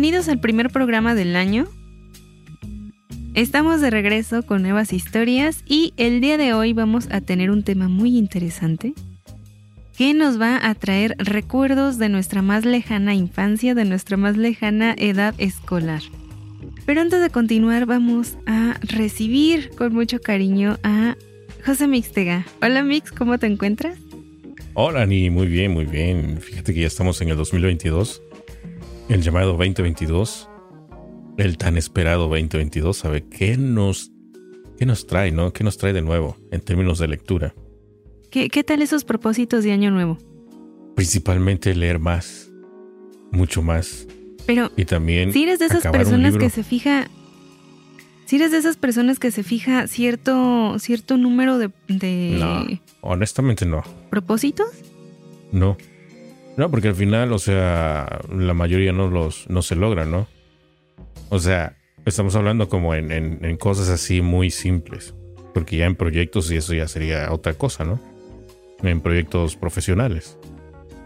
Bienvenidos al primer programa del año. Estamos de regreso con nuevas historias y el día de hoy vamos a tener un tema muy interesante que nos va a traer recuerdos de nuestra más lejana infancia, de nuestra más lejana edad escolar. Pero antes de continuar vamos a recibir con mucho cariño a José Mixtega. Hola Mix, ¿cómo te encuentras? Hola Ni, muy bien, muy bien. Fíjate que ya estamos en el 2022 el llamado 2022, el tan esperado 2022, ¿sabe qué nos, qué nos trae, no? ¿Qué nos trae de nuevo en términos de lectura? ¿Qué, qué tal esos propósitos de año nuevo? Principalmente leer más, mucho más. Pero, y también si eres de esas personas que se fija, si eres de esas personas que se fija cierto, cierto número de, de... No, honestamente no. ¿Propósitos? No. No, porque al final, o sea, la mayoría no los no se logran, ¿no? O sea, estamos hablando como en, en, cosas así muy simples. Porque ya en proyectos y eso ya sería otra cosa, ¿no? En proyectos profesionales.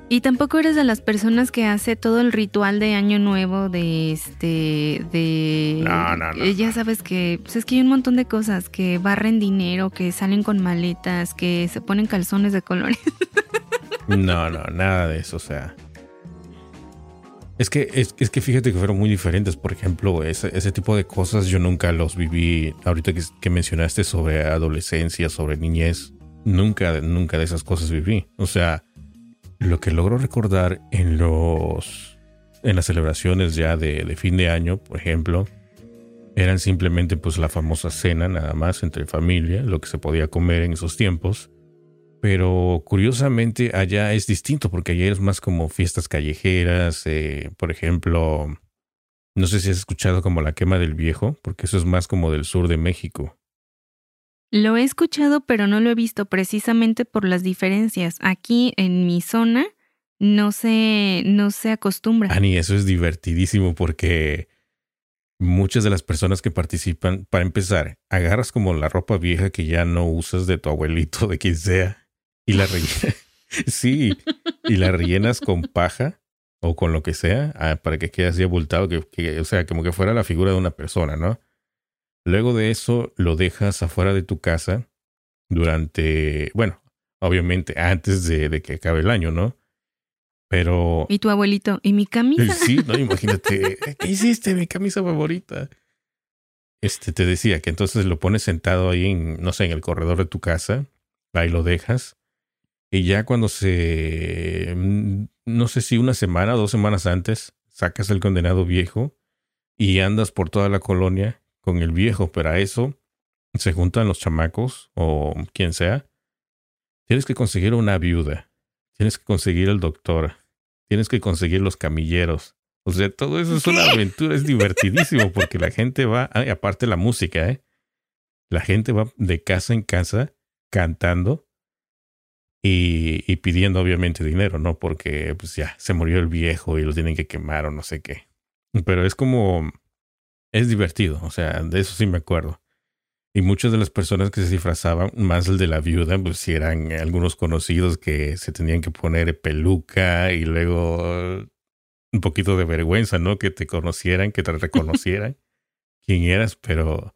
Y tampoco eres de las personas que hace todo el ritual de año nuevo de este de no, no, no, eh, ya sabes que pues es que hay un montón de cosas que barren dinero, que salen con maletas, que se ponen calzones de colores. No, no, nada de eso, o sea. Es que, es, que fíjate que fueron muy diferentes. Por ejemplo, ese, ese tipo de cosas yo nunca los viví. Ahorita que, mencionaste sobre adolescencia, sobre niñez, nunca, nunca de esas cosas viví. O sea, lo que logro recordar en los. En las celebraciones ya de, de fin de año, por ejemplo, eran simplemente pues la famosa cena nada más entre familia, lo que se podía comer en esos tiempos pero curiosamente allá es distinto porque allá es más como fiestas callejeras, eh, por ejemplo, no sé si has escuchado como la quema del viejo, porque eso es más como del sur de México. Lo he escuchado, pero no lo he visto precisamente por las diferencias. Aquí en mi zona no se, no se acostumbra. Ani, eso es divertidísimo porque muchas de las personas que participan, para empezar, agarras como la ropa vieja que ya no usas de tu abuelito, de quien sea, y la rellenas. sí, y la rellenas con paja o con lo que sea ah, para que quede así abultado, que, o sea, como que fuera la figura de una persona, ¿no? Luego de eso lo dejas afuera de tu casa durante, bueno, obviamente antes de, de que acabe el año, ¿no? Pero... ¿Y tu abuelito? ¿Y mi camisa? Sí, no, imagínate, ¿qué hiciste? Mi camisa favorita. Este, te decía que entonces lo pones sentado ahí en, no sé, en el corredor de tu casa, ahí lo dejas, y ya cuando se, mm, no sé si una semana o dos semanas antes, sacas el condenado viejo y andas por toda la colonia con el viejo, pero a eso se juntan los chamacos o quien sea. Tienes que conseguir una viuda, tienes que conseguir el doctor, tienes que conseguir los camilleros. O sea, todo eso es una aventura, es divertidísimo porque la gente va, aparte la música, ¿eh? La gente va de casa en casa cantando y, pidiendo obviamente dinero, ¿no? Porque pues ya se murió el viejo y lo tienen que quemar o no sé qué. Pero es como, es divertido, o sea, de eso sí me acuerdo. Y muchas de las personas que se disfrazaban, más el de la viuda, pues eran algunos conocidos que se tenían que poner peluca y luego un poquito de vergüenza, ¿no? Que te conocieran, que te reconocieran quién eras, pero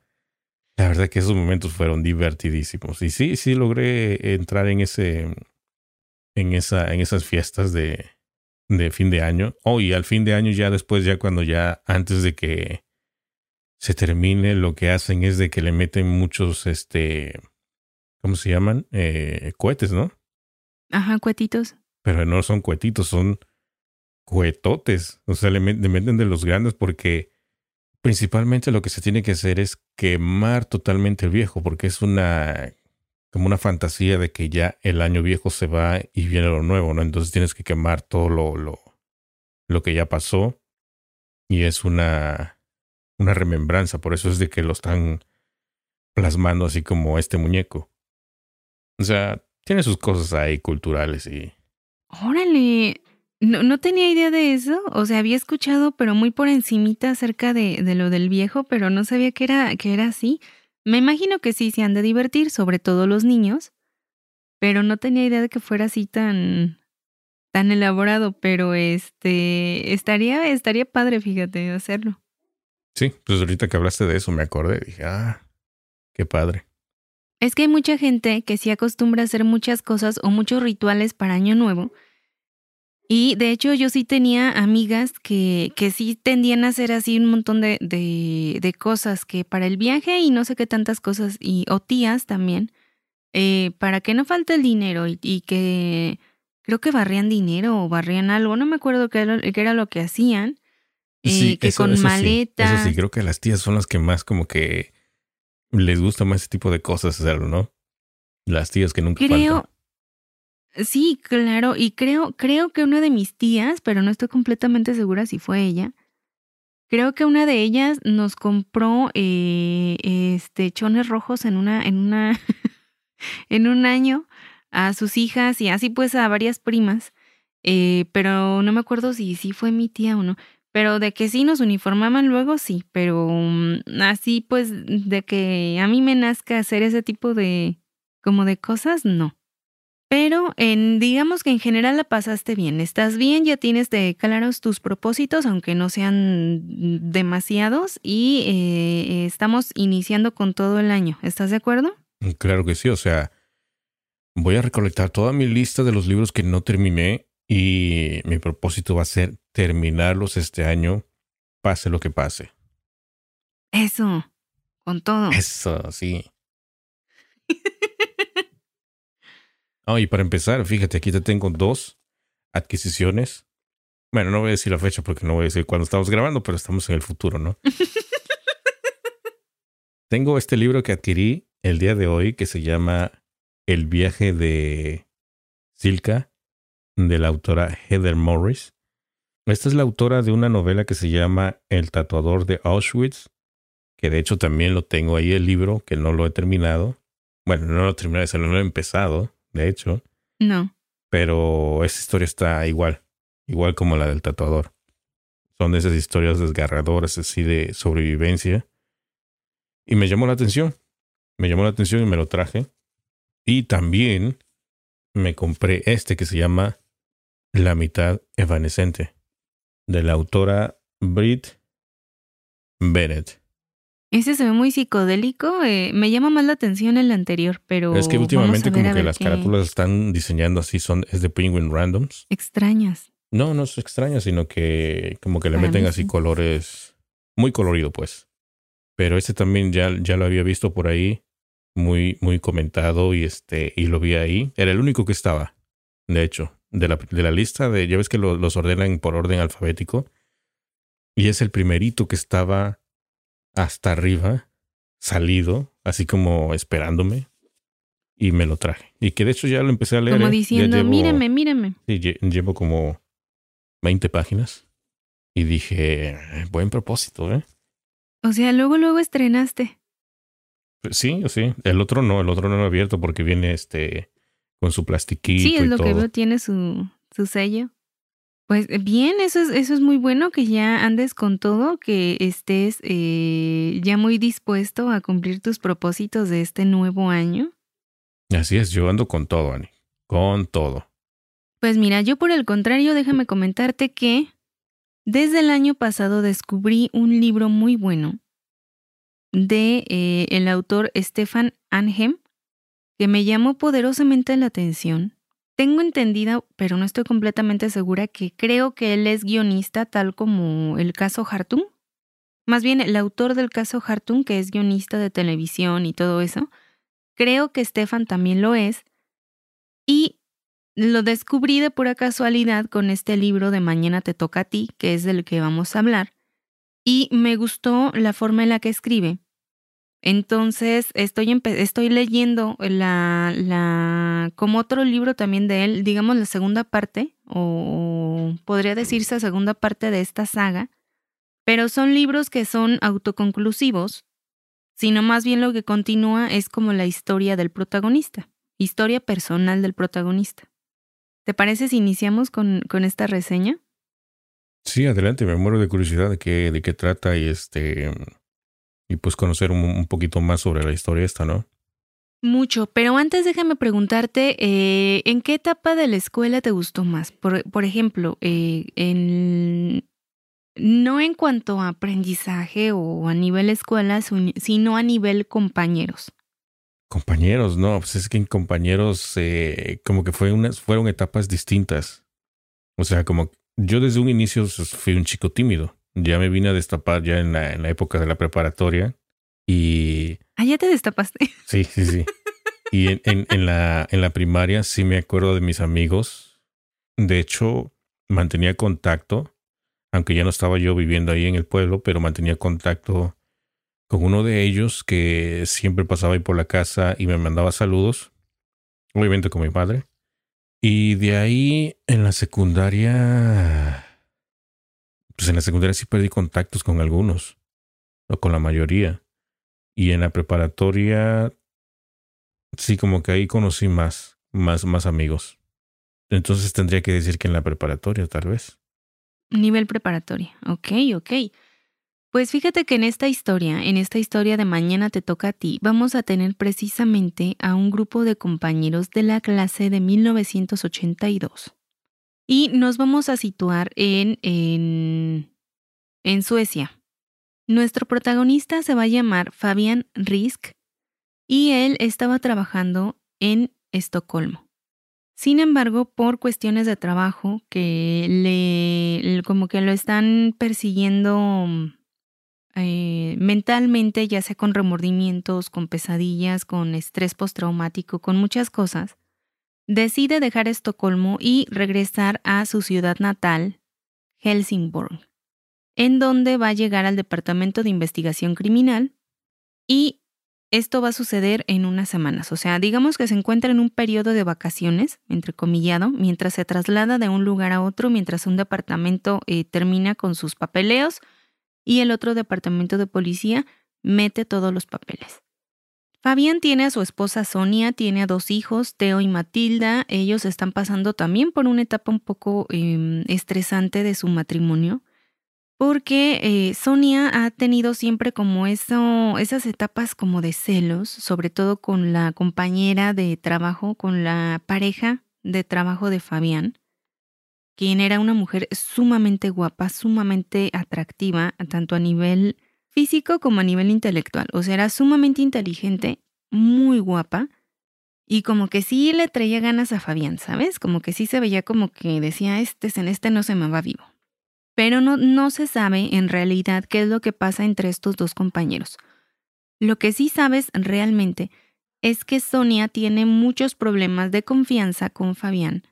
la verdad que esos momentos fueron divertidísimos. Y sí, sí logré entrar en ese, en esa, en esas fiestas de, de fin de año. Oh, y al fin de año ya después, ya cuando ya, antes de que se termine, lo que hacen es de que le meten muchos, este, ¿cómo se llaman? Eh, cohetes, ¿no? Ajá, cuetitos. Pero no son cuetitos, son cuetotes. O sea, le meten de los grandes porque Principalmente lo que se tiene que hacer es quemar totalmente el viejo, porque es una como una fantasía de que ya el año viejo se va y viene lo nuevo, ¿no? Entonces tienes que quemar todo lo, lo, lo que ya pasó y es una, una remembranza, por eso es de que lo están plasmando así como este muñeco. O sea, tiene sus cosas ahí culturales y... Órale, no, no tenía idea de eso, o sea, había escuchado pero muy por encimita acerca de, de lo del viejo, pero no sabía que era, que era así. Me imagino que sí se han de divertir, sobre todo los niños, pero no tenía idea de que fuera así tan tan elaborado, pero este estaría estaría padre, fíjate, hacerlo. Sí, pues ahorita que hablaste de eso me acordé, dije, ah, qué padre. Es que hay mucha gente que sí acostumbra a hacer muchas cosas o muchos rituales para Año Nuevo. Y de hecho yo sí tenía amigas que, que sí tendían a hacer así un montón de, de, de cosas que para el viaje y no sé qué tantas cosas, y, o tías también, eh, para que no falte el dinero y, y, que creo que barrían dinero o barrían algo, no me acuerdo qué era, qué era lo que hacían. Sí, eh, que eso, con eso maletas. Sí, eso sí, creo que las tías son las que más como que les gusta más ese tipo de cosas hacerlo, ¿no? Las tías que nunca Creo, faltan. Sí, claro, y creo, creo que una de mis tías, pero no estoy completamente segura si fue ella, creo que una de ellas nos compró eh, este chones rojos en una, en una, en un año a sus hijas y así pues a varias primas, eh, pero no me acuerdo si sí fue mi tía o no. Pero de que sí nos uniformaban luego, sí, pero um, así pues de que a mí me nazca hacer ese tipo de como de cosas, no. Pero en, digamos que en general la pasaste bien, estás bien, ya tienes de claros tus propósitos, aunque no sean demasiados, y eh, estamos iniciando con todo el año. ¿Estás de acuerdo? Claro que sí, o sea, voy a recolectar toda mi lista de los libros que no terminé y mi propósito va a ser terminarlos este año, pase lo que pase. Eso, con todo. Eso, sí. Oh, y para empezar, fíjate, aquí te tengo dos adquisiciones. Bueno, no voy a decir la fecha porque no voy a decir cuándo estamos grabando, pero estamos en el futuro, ¿no? tengo este libro que adquirí el día de hoy que se llama El viaje de Silka, de la autora Heather Morris. Esta es la autora de una novela que se llama El tatuador de Auschwitz, que de hecho también lo tengo ahí el libro, que no lo he terminado. Bueno, no lo he terminado, no lo he empezado, de hecho. No. Pero esa historia está igual, igual como la del tatuador. Son de esas historias desgarradoras, así de sobrevivencia. Y me llamó la atención. Me llamó la atención y me lo traje. Y también me compré este que se llama La mitad evanescente, de la autora Brit Bennett. Ese se ve muy psicodélico. Eh, me llama más la atención el anterior, pero. Es que últimamente como que las qué- carátulas están diseñando así, son, es de Penguin Randoms. Extrañas. No, no es extraño, sino que como que le Para meten así sí. colores muy colorido, pues. Pero este también ya, ya lo había visto por ahí, muy, muy comentado y este, y lo vi ahí. Era el único que estaba, de hecho, de la, de la lista de, ya ves que lo- los ordenan por orden alfabético. Y es el primerito que estaba hasta arriba, salido, así como esperándome. Y me lo traje. Y que de hecho ya lo empecé a leer. Como ¿eh? Diciendo, llevo- mírame, mírame. Sí, lle- llevo como 20 páginas. Y dije, "Eh, buen propósito, ¿eh? O sea, luego, luego estrenaste. Pues sí, sí. El otro no, el otro no lo he abierto porque viene este con su plastiquito Sí, es y lo todo. que veo, tiene su, su sello. Pues eh, bien, eso es, eso es muy bueno que ya andes con todo, que estés eh, ya muy dispuesto a cumplir tus propósitos de este nuevo año. Así es, yo ando con todo, Ani. Con todo. Pues mira, yo por el contrario, déjame comentarte que desde el año pasado descubrí un libro muy bueno de eh, el autor Stefan Anhem que me llamó poderosamente la atención. Tengo entendida, pero no estoy completamente segura, que creo que él es guionista tal como el caso Hartung. Más bien, el autor del caso Hartung, que es guionista de televisión y todo eso. Creo que Stefan también lo es. Y lo descubrí de pura casualidad con este libro de Mañana te toca a ti, que es del que vamos a hablar. Y me gustó la forma en la que escribe. Entonces, estoy, estoy leyendo la, la, como otro libro también de él, digamos la segunda parte, o podría decirse segunda parte de esta saga, pero son libros que son autoconclusivos, sino más bien lo que continúa es como la historia del protagonista, historia personal del protagonista. ¿Te parece si iniciamos con, con esta reseña? Sí, adelante, me muero de curiosidad de qué, de qué trata y este y pues conocer un, poquito más sobre la historia esta, ¿no? Mucho, pero antes déjame preguntarte, eh, ¿en qué etapa de la escuela te gustó más? Por, por ejemplo, eh, en, no en cuanto a aprendizaje o a nivel escuela, sino a nivel compañeros. Compañeros, no, pues es que en compañeros eh, como que fue unas, fueron etapas distintas. O sea, como yo desde un inicio pues, fui un chico tímido. Ya me vine a destapar ya en la, en la época de la preparatoria y... Ah, ya te destapaste. Sí, sí, sí. Y en, en, en, la, en la primaria sí me acuerdo de mis amigos. De hecho, mantenía contacto aunque ya no estaba yo viviendo ahí en el pueblo, pero mantenía contacto con uno de ellos que siempre pasaba ahí por la casa y me mandaba saludos, obviamente con mi padre. Y de ahí en la secundaria, pues en la secundaria sí perdí contactos con algunos, o con la mayoría. Y en la preparatoria, sí como que ahí conocí más, más, más amigos. Entonces tendría que decir que en la preparatoria tal vez. Nivel preparatoria. Ok, ok. Pues fíjate que en esta historia, en esta historia de Mañana te toca a ti, vamos a tener precisamente a un grupo de compañeros de la clase de 1982. Y nos vamos a situar en, en, en Suecia. Nuestro protagonista se va a llamar Fabian Risk y él estaba trabajando en Estocolmo. Sin embargo, por cuestiones de trabajo que le como que lo están persiguiendo eh, mentalmente, ya sea con remordimientos, con pesadillas, con estrés postraumático, con muchas cosas, decide dejar Estocolmo y regresar a su ciudad natal, Helsingborg, en donde va a llegar al Departamento de Investigación Criminal y esto va a suceder en unas semanas, o sea, digamos que se encuentra en un periodo de vacaciones, entrecomillado, mientras se traslada de un lugar a otro, mientras un departamento eh, termina con sus papeleos y el otro departamento de policía mete todos los papeles. Fabián tiene a su esposa Sonia, tiene a dos hijos, Teo y Matilda. Ellos están pasando también por una etapa un poco em, estresante de su matrimonio porque eh, Sonia ha tenido siempre como eso, esas etapas como de celos, sobre todo con la compañera de trabajo, con la pareja de trabajo de Fabián, quien era una mujer sumamente guapa, sumamente atractiva, tanto a nivel físico como a nivel intelectual. O sea, era sumamente inteligente, muy guapa. Y como que sí le traía ganas a Fabián, ¿sabes? Como que sí se veía como que decía, este en este no se me va vivo pero no, no se sabe en realidad qué es lo que pasa entre estos dos compañeros. Lo que sí sabes realmente es que Sonia tiene muchos problemas de confianza con Fabián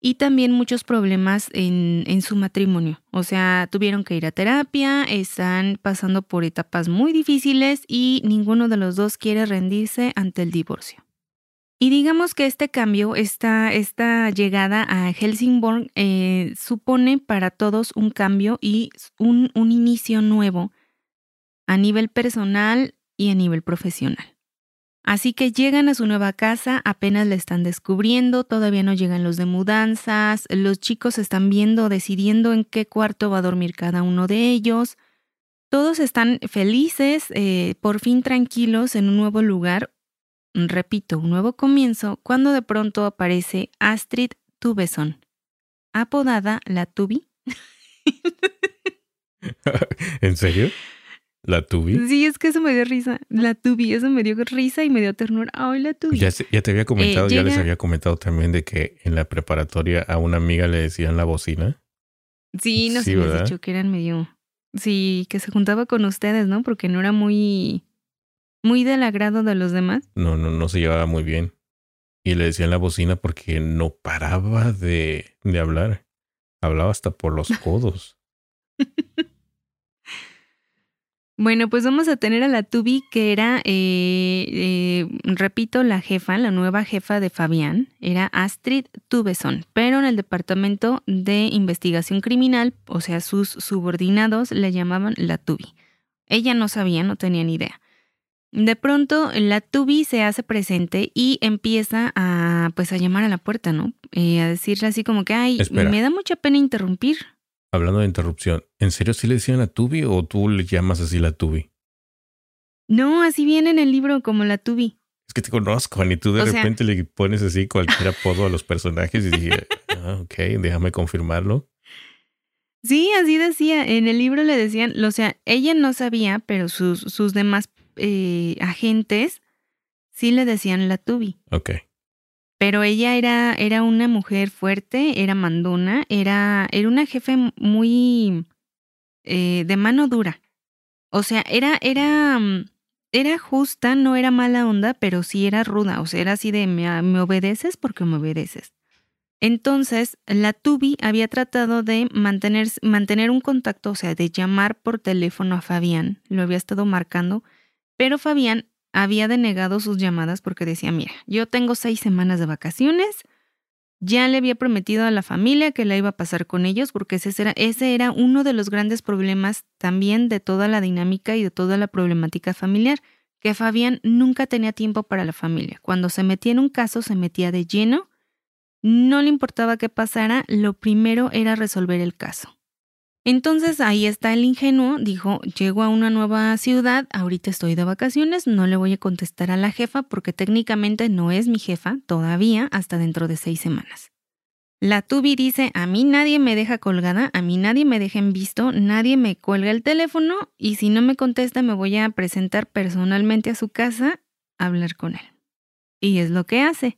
y también muchos problemas en, en, su matrimonio. O sea, tuvieron que ir a terapia, están pasando por etapas muy difíciles y ninguno de los dos quiere rendirse ante el divorcio. Y digamos que este cambio, esta, esta llegada a Helsingborg, eh, supone para todos un cambio y un, un inicio nuevo a nivel personal y a nivel profesional. Así que llegan a su nueva casa, apenas la están descubriendo, todavía no llegan los de mudanzas, los chicos están viendo, decidiendo en qué cuarto va a dormir cada uno de ellos. Todos están felices, eh, por fin tranquilos en un nuevo lugar, repito, un nuevo comienzo cuando de pronto aparece Astrid Tubeson, apodada la Tubi. ¿En serio? ¿La Tubi? Sí, es que eso me dio risa. La Tubi, eso me dio risa y me dio ternura. Ay, la Tubi. Ya, ya te había comentado, eh, ya les había comentado también de que en la preparatoria a una amiga le decían la bocina. Sí, no sé, les dicho que eran medio. Sí, que se juntaba con ustedes, ¿no? Porque no era muy muy del agrado de los demás. No, no, no se llevaba muy bien. Y le decían la bocina porque no paraba de, de hablar. Hablaba hasta por los codos. Bueno, pues vamos a tener a la Tubi, que era, eh, eh, repito, la jefa, la nueva jefa de Fabián, era Astrid Tubeson, pero en el departamento de investigación criminal, o sea, sus subordinados le llamaban la Tubi. Ella no sabía, no tenía ni idea. De pronto, la Tubi se hace presente y empieza a, pues, a llamar a la puerta, ¿no? Eh, a decirle así como que, ay, me da mucha pena interrumpir. Hablando de interrupción, ¿en serio sí le decían la Tubi o tú le llamas así la Tubi? No, así viene en el libro como la Tubi. Es que te conozco, y tú de repente le pones así cualquier apodo a los personajes y dije, ah, ok, déjame confirmarlo. Sí, así decía. En el libro le decían, o sea, ella no sabía, pero sus, sus demás eh, agentes sí le decían la Tubi. Ok. Pero ella era, era una mujer fuerte, era mandona, era, era una jefe muy eh, de mano dura. O sea, era, era, mm, era justa, no era mala onda, pero sí era ruda. O sea, era así de me, me obedeces porque me obedeces. Entonces, la Tubi había tratado de mantener, mantener un contacto, o sea, de llamar por teléfono a Fabián. Lo había estado marcando, pero Fabián había denegado sus llamadas porque decía, mira, yo tengo seis semanas de vacaciones, ya le había prometido a la familia que la iba a pasar con ellos porque ese era, ese era uno de los grandes problemas también de toda la dinámica y de toda la problemática familiar, que Fabián nunca tenía tiempo para la familia. Cuando se metía en un caso, se metía de lleno, no le importaba qué pasara, lo primero era resolver el caso. Entonces ahí está el ingenuo, dijo, llego a una nueva ciudad, ahorita estoy de vacaciones, no le voy a contestar a la jefa porque técnicamente no es mi jefa todavía hasta dentro de seis semanas. La Tubi dice, a mí nadie me deja colgada, a mí nadie me deja en visto, nadie me cuelga el teléfono y si no me contesta me voy a presentar personalmente a su casa a hablar con él. Y es lo que hace.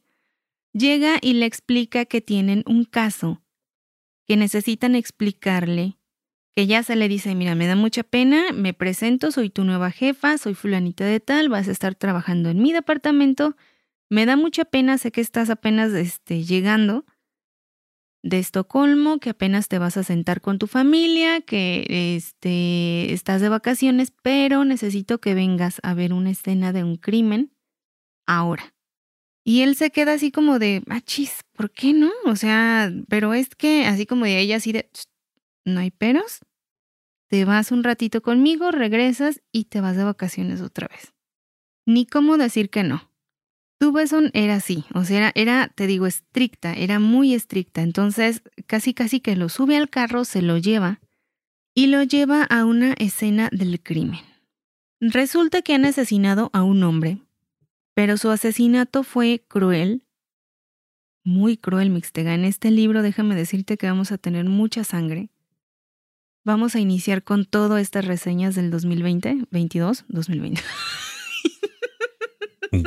Llega y le explica que tienen un caso, que necesitan explicarle que ya se le dice, mira, me da mucha pena, me presento, soy tu nueva jefa, soy fulanita de tal, vas a estar trabajando en mi departamento, me da mucha pena, sé que estás apenas este, llegando de Estocolmo, que apenas te vas a sentar con tu familia, que este, estás de vacaciones, pero necesito que vengas a ver una escena de un crimen ahora. Y él se queda así como de, ah, chis, ¿por qué no? O sea, pero es que así como de ella, así de, no hay peros. Te vas un ratito conmigo, regresas y te vas de vacaciones otra vez. Ni cómo decir que no. Tu Besson era así, o sea, era, era, te digo, estricta, era muy estricta. Entonces, casi casi que lo sube al carro, se lo lleva y lo lleva a una escena del crimen. Resulta que han asesinado a un hombre, pero su asesinato fue cruel, muy cruel, Mixtega. En este libro déjame decirte que vamos a tener mucha sangre. Vamos a iniciar con todas estas reseñas del 2020, 22, 2020.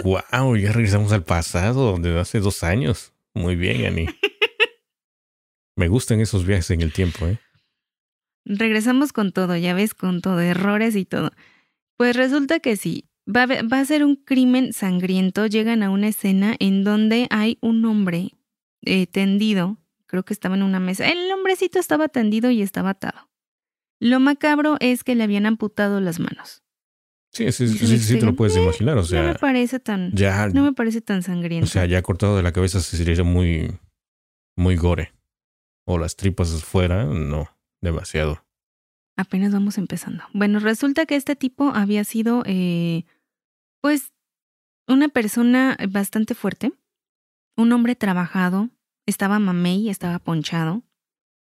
wow, ya regresamos al pasado, de hace dos años. Muy bien, Ani. Me gustan esos viajes en el tiempo, ¿eh? Regresamos con todo, ya ves, con todo, errores y todo. Pues resulta que sí, va a, va a ser un crimen sangriento. Llegan a una escena en donde hay un hombre eh, tendido, creo que estaba en una mesa. El hombrecito estaba tendido y estaba atado. Lo macabro es que le habían amputado las manos. Sí, sí, sí, sí, te lo puedes imaginar, o sea. No me parece tan. Ya, no me parece tan sangriento. O sea, ya cortado de la cabeza sería muy. muy gore. O las tripas afuera, no, demasiado. Apenas vamos empezando. Bueno, resulta que este tipo había sido, eh, pues, una persona bastante fuerte, un hombre trabajado, estaba mamey, estaba ponchado,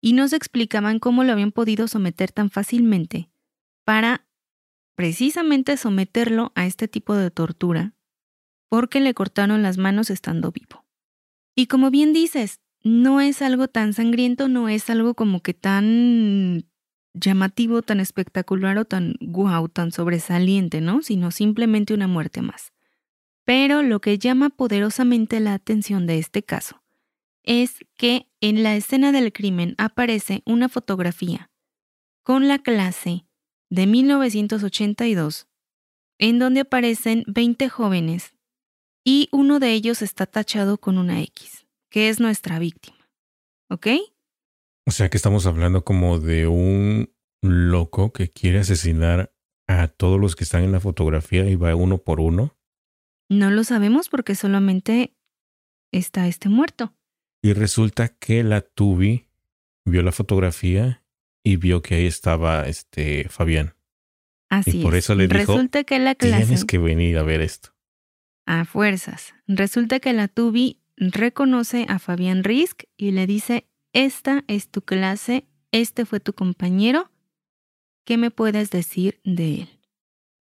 y no se explicaban cómo lo habían podido someter tan fácilmente para precisamente someterlo a este tipo de tortura, porque le cortaron las manos estando vivo. Y como bien dices, no es algo tan sangriento, no es algo como que tan llamativo, tan espectacular o tan guau, tan sobresaliente, ¿no? Sino simplemente una muerte más. Pero lo que llama poderosamente la atención de este caso es que en la escena del crimen aparece una fotografía con la clase de 1982, en donde aparecen 20 jóvenes y uno de ellos está tachado con una X, que es nuestra víctima. ¿Ok? O sea que estamos hablando como de un loco que quiere asesinar a todos los que están en la fotografía y va uno por uno? No lo sabemos porque solamente está este muerto. Y resulta que la Tubi vio la fotografía y vio que ahí estaba este Fabián. Así y por es. eso le dijo, Resulta que la clase tienes que venir a ver esto. a fuerzas. Resulta que la Tubi reconoce a Fabián Risk y le dice, esta es tu clase, este fue tu compañero, ¿qué me puedes decir de él?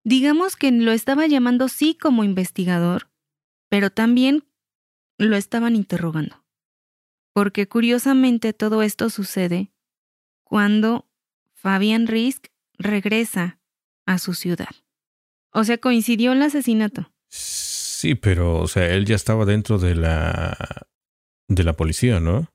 Digamos que lo estaba llamando sí como investigador, pero también lo estaban interrogando. Porque curiosamente todo esto sucede cuando Fabián Risk regresa a su ciudad. O sea, coincidió el asesinato. Sí, pero, o sea, él ya estaba dentro de la de la policía, ¿no?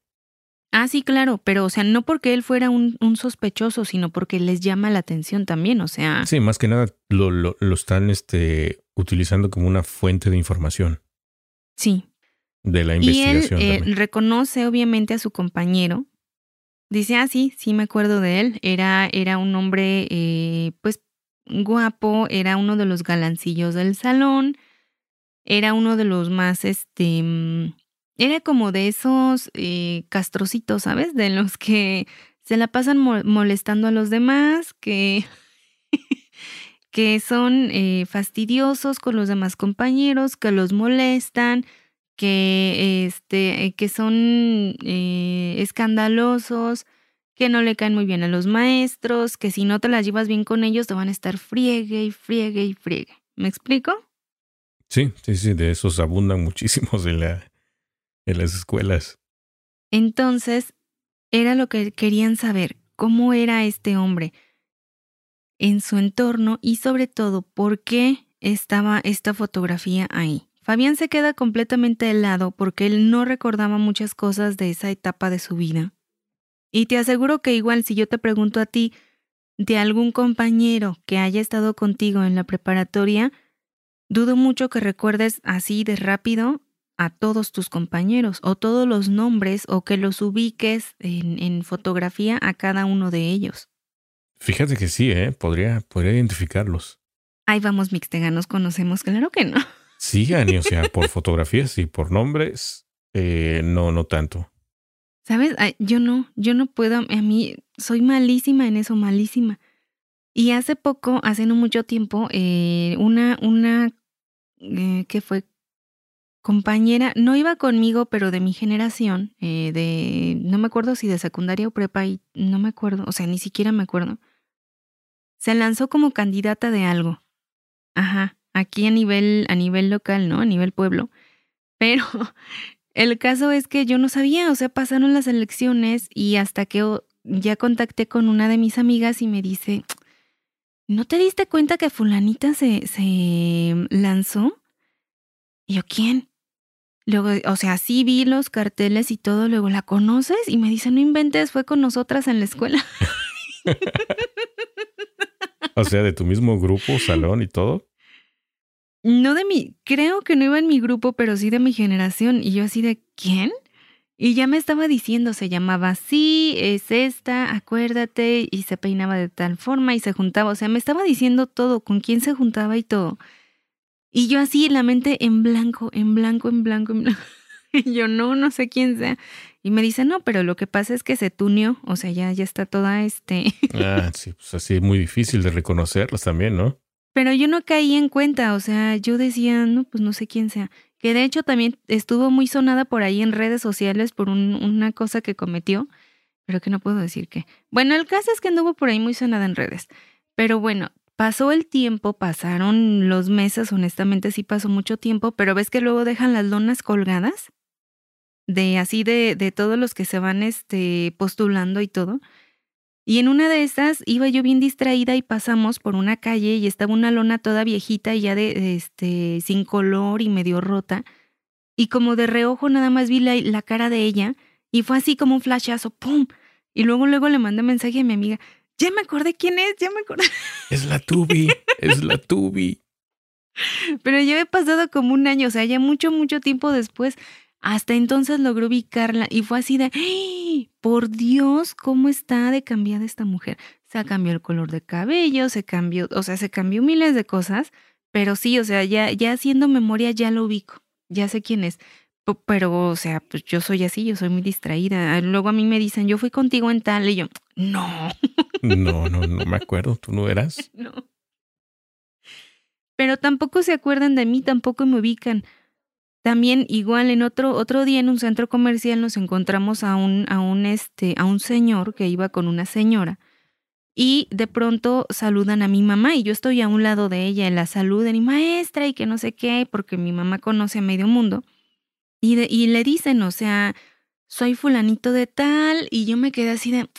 Ah, sí, claro, pero o sea, no porque él fuera un, un sospechoso, sino porque les llama la atención también, o sea, Sí, más que nada lo, lo, lo están este, utilizando como una fuente de información sí. De la Y él investigación. eh, reconoce obviamente a su compañero. Dice, ah, sí, sí me acuerdo de él. Era, era un hombre, eh, pues, guapo, era uno de los galancillos del salón, era uno de los más, este, mm, era como de esos eh, castrocitos, ¿sabes? De los que se la pasan mo- molestando a los demás, que, que son eh, fastidiosos con los demás compañeros, que los molestan, que, este, eh, que son eh, escandalosos, que no le caen muy bien a los maestros, que si no te las llevas bien con ellos te van a estar friegue y friegue y friegue. ¿Me explico? Sí, sí, sí, de esos abundan muchísimos en, la, en las escuelas. Entonces, era lo que querían saber, cómo era este hombre en su entorno y sobre todo por qué estaba esta fotografía ahí. Fabián se queda completamente helado porque él no recordaba muchas cosas de esa etapa de su vida. Y te aseguro que igual si yo te pregunto a ti de algún compañero que haya estado contigo en la preparatoria, dudo mucho que recuerdes así de rápido a todos tus compañeros o todos los nombres o que los ubiques en, en fotografía a cada uno de ellos. Fíjate que sí, ¿eh? Podría, podría identificarlos. Ahí vamos, Mixtega, nos conocemos, claro que no. Sí, Ani, o sea, por fotografías y por nombres, eh, no, no tanto. ¿Sabes? Yo no, yo no puedo, a mí soy malísima en eso, malísima. Y hace poco, hace no mucho tiempo, eh, una, una, eh, que fue compañera, no iba conmigo, pero de mi generación, eh, de, no me acuerdo si de secundaria o prepa, y no me acuerdo, o sea, ni siquiera me acuerdo. Se lanzó como candidata de algo. Ajá, aquí a nivel, a nivel local, ¿no? A nivel pueblo. Pero el caso es que yo no sabía, o sea, pasaron las elecciones y hasta que ya contacté con una de mis amigas y me dice, ¿no te diste cuenta que fulanita se, se lanzó? Y yo, ¿quién? Luego, o sea, sí vi los carteles y todo, luego, ¿la conoces? Y me dice, no inventes, fue con nosotras en la escuela. O sea, de tu mismo grupo, salón y todo. No de mi, creo que no iba en mi grupo, pero sí de mi generación. Y yo así de, ¿quién? Y ya me estaba diciendo, se llamaba sí, es esta, acuérdate, y se peinaba de tal forma y se juntaba. O sea, me estaba diciendo todo, con quién se juntaba y todo. Y yo así, la mente en blanco, en blanco, en blanco, en blanco. Y yo no, no sé quién sea. Y me dice, no, pero lo que pasa es que se tuneó, o sea, ya, ya está toda este. Ah, sí, pues así es muy difícil de reconocerlos también, ¿no? Pero yo no caí en cuenta, o sea, yo decía, no, pues no sé quién sea. Que de hecho también estuvo muy sonada por ahí en redes sociales por un- una cosa que cometió, pero que no puedo decir qué. Bueno, el caso es que anduvo por ahí muy sonada en redes. Pero bueno, pasó el tiempo, pasaron los meses, honestamente sí pasó mucho tiempo, pero ves que luego dejan las lonas colgadas de así de, de todos los que se van este, postulando y todo. Y en una de esas iba yo bien distraída y pasamos por una calle y estaba una lona toda viejita y ya de este sin color y medio rota. Y como de reojo nada más vi la, la cara de ella y fue así como un flashazo, ¡pum! Y luego luego le mandé mensaje a mi amiga, ya me acordé quién es, ya me acordé. Es la Tubi, es la Tubi. Pero ya había pasado como un año, o sea, ya mucho, mucho tiempo después. Hasta entonces logró ubicarla y fue así de, ¡Ah! por Dios, ¿cómo está de cambiada esta mujer? Se cambió el color de cabello, se cambió, o sea, se cambió miles de cosas, pero sí, o sea, ya, ya haciendo memoria ya lo ubico, ya sé quién es. Pero, o sea, pues yo soy así, yo soy muy distraída. Luego a mí me dicen, yo fui contigo en tal, y yo, no. No, no, no me acuerdo, tú no eras. No. Pero tampoco se acuerdan de mí, tampoco me ubican. También igual en otro otro día en un centro comercial nos encontramos a un a un este a un señor que iba con una señora y de pronto saludan a mi mamá y yo estoy a un lado de ella la saluden y maestra y que no sé qué porque mi mamá conoce a medio mundo y, y le dicen, o sea, soy fulanito de tal y yo me quedé así de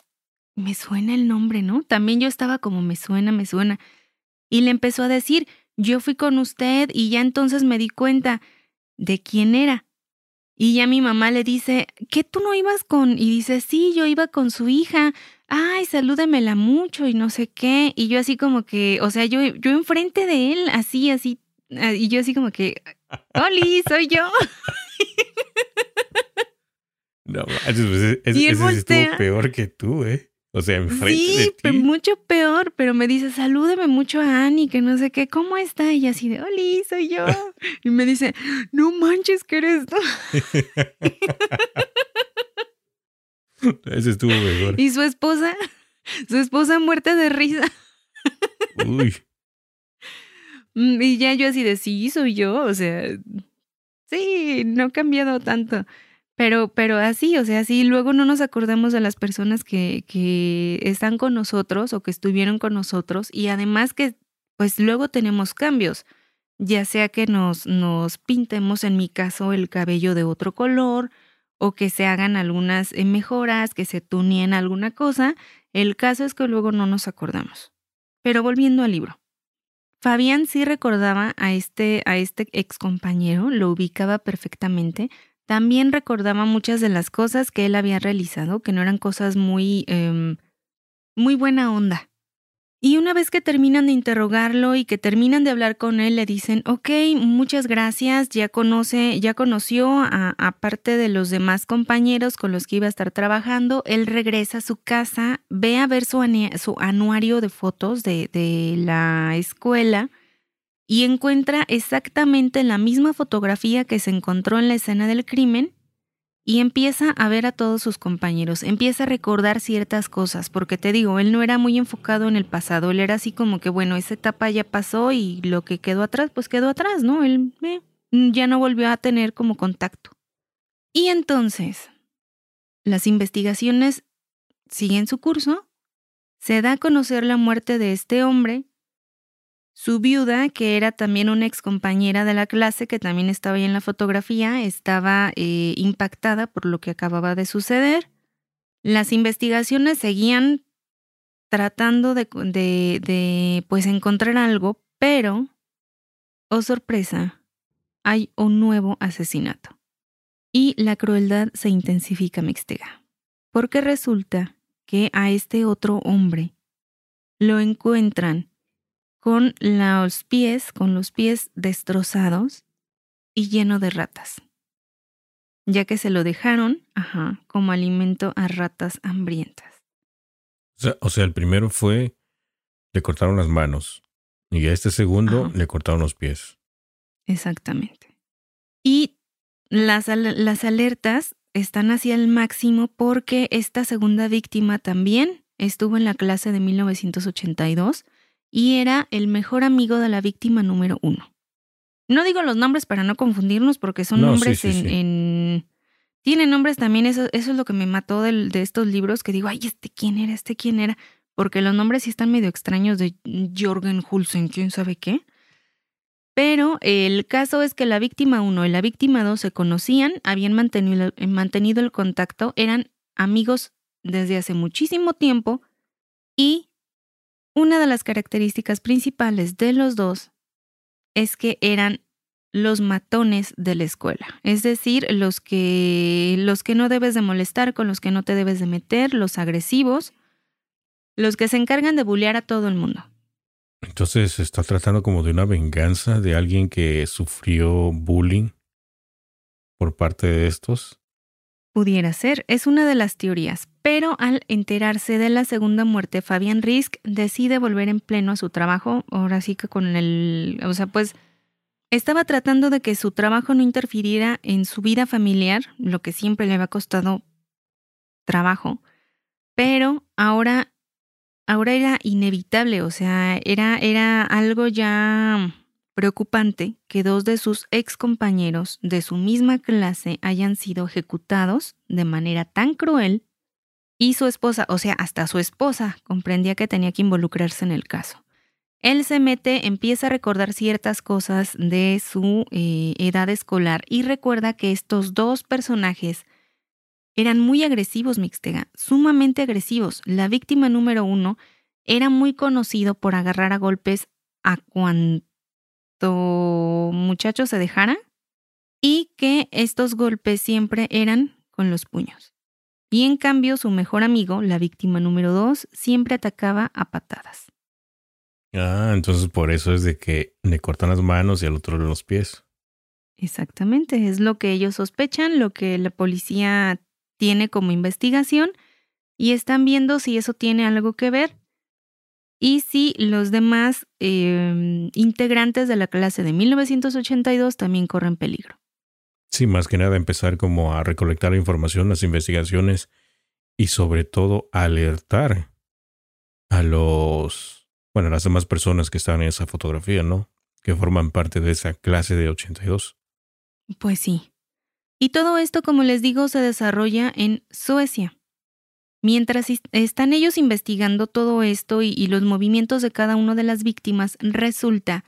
me suena el nombre, ¿no? También yo estaba como me suena, me suena y le empezó a decir, yo fui con usted y ya entonces me di cuenta de quién era. Y ya mi mamá le dice, ¿qué tú no ibas con? Y dice, sí, yo iba con su hija. Ay, salúdemela mucho y no sé qué. Y yo así como que, o sea, yo, yo enfrente de él, así, así. Ah, y yo así como que, Oli, soy yo. No, pues, ese, ese, estuvo peor que tú, ¿eh? O sea, enfrente sí, de ti. mucho peor, pero me dice, salúdeme mucho a Annie, que no sé qué, ¿cómo está? Y así de, Oli, soy yo. y me dice, no manches que eres tú. Ese estuvo mejor. Y su esposa, su esposa muerta de risa. Uy. Mm, y ya yo así de, sí, soy yo, o sea, sí, no ha cambiado tanto. Pero, pero así, o sea, así luego no nos acordamos de las personas que, que están con nosotros o que estuvieron con nosotros y además que pues luego tenemos cambios, ya sea que nos, nos pintemos, en mi caso, el cabello de otro color o que se hagan algunas eh, mejoras, que se tunien alguna cosa, el caso es que luego no nos acordamos. Pero volviendo al libro. Fabián sí recordaba a este, a este ex compañero, lo ubicaba perfectamente, también recordaba muchas de las cosas que él había realizado, que no eran cosas muy, eh, muy buena onda. Y una vez que terminan de interrogarlo y que terminan de hablar con él, le dicen, ok, muchas gracias, ya conoce, ya conoció a, a parte de los demás compañeros con los que iba a estar trabajando, él regresa a su casa, ve a ver su, su anuario de fotos de, de la escuela y encuentra exactamente la misma fotografía que se encontró en la escena del crimen y empieza a ver a todos sus compañeros, empieza a recordar ciertas cosas, porque te digo, él no era muy enfocado en el pasado, él era así como que, bueno, esa etapa ya pasó y lo que quedó atrás, pues quedó atrás, ¿no? Él eh, ya no volvió a tener como contacto. Y entonces, las investigaciones siguen su curso, se da a conocer la muerte de este hombre, su viuda, que era también una ex compañera de la clase, que también estaba ahí en la fotografía, estaba eh, impactada por lo que acababa de suceder. Las investigaciones seguían tratando de pues encontrar algo, pero, oh sorpresa, hay un nuevo asesinato. Y la crueldad se intensifica mixtega. Porque resulta que a este otro hombre lo encuentran con los pies, con los pies destrozados y lleno de ratas, ya que se lo dejaron, ajá, como alimento a ratas hambrientas. O sea, o sea el primero fue, le cortaron las manos y a este segundo Ajá. le cortaron los pies. Exactamente. Y las, las alertas están hacia el máximo porque esta segunda víctima también estuvo en la clase de 1982 y era el mejor amigo de la víctima número uno. No digo los nombres para no confundirnos porque son No, nombres sí, en, sí. en- Tienen nombres también, eso, eso es lo que me mató de estos libros, que digo, ay, este quién era, este quién era, porque los nombres sí están medio extraños de Jorgen Hulsen, quién sabe qué. Pero el caso es que la víctima 1 y la víctima 2 se conocían, habían mantenido, mantenido el contacto, eran amigos desde hace muchísimo tiempo y una de las características principales de los dos es que eran los matones de la escuela, es decir, los que los que no debes de molestar, con los que no te debes de meter, los agresivos, los que se encargan de bullear a todo el mundo. Entonces se está tratando como de una venganza de alguien que sufrió bullying por parte de estos? Pudiera ser, es una de las teorías, pero al enterarse de la segunda muerte, Fabián Risk decide volver en pleno a su trabajo, ahora sí que con el, o sea, pues estaba tratando de que su trabajo no interfiriera en su vida familiar, lo que siempre le había costado trabajo, pero ahora, ahora era inevitable, o sea, era, era algo ya preocupante que dos de sus ex compañeros de su misma clase hayan sido ejecutados de manera tan cruel y su esposa, o sea, hasta su esposa, comprendía que tenía que involucrarse en el caso. Él se mete, empieza a recordar ciertas cosas de su eh, edad escolar y recuerda que estos dos personajes eran muy agresivos, Mixtega, sumamente agresivos. La víctima número uno era muy conocido por agarrar a golpes a cuanto muchacho se dejara y que estos golpes siempre eran con los puños. Y en cambio su mejor amigo, la víctima número dos, siempre atacaba a patadas. Ah, entonces por eso es de que le cortan las manos y al otro los pies. Exactamente, es lo que ellos sospechan, lo que la policía tiene como investigación y están viendo si eso tiene algo que ver y si los demás em, integrantes de la clase de 1982 también corren peligro. Sí, más que nada empezar como a recolectar la información, las investigaciones y sobre todo alertar a los, bueno, a las demás personas que estaban en esa fotografía, ¿no? Que forman parte de esa clase de 82. Pues sí. Y todo esto, como les digo, se desarrolla en Suecia. Mientras están ellos investigando todo esto y, los movimientos de cada una de las víctimas, resulta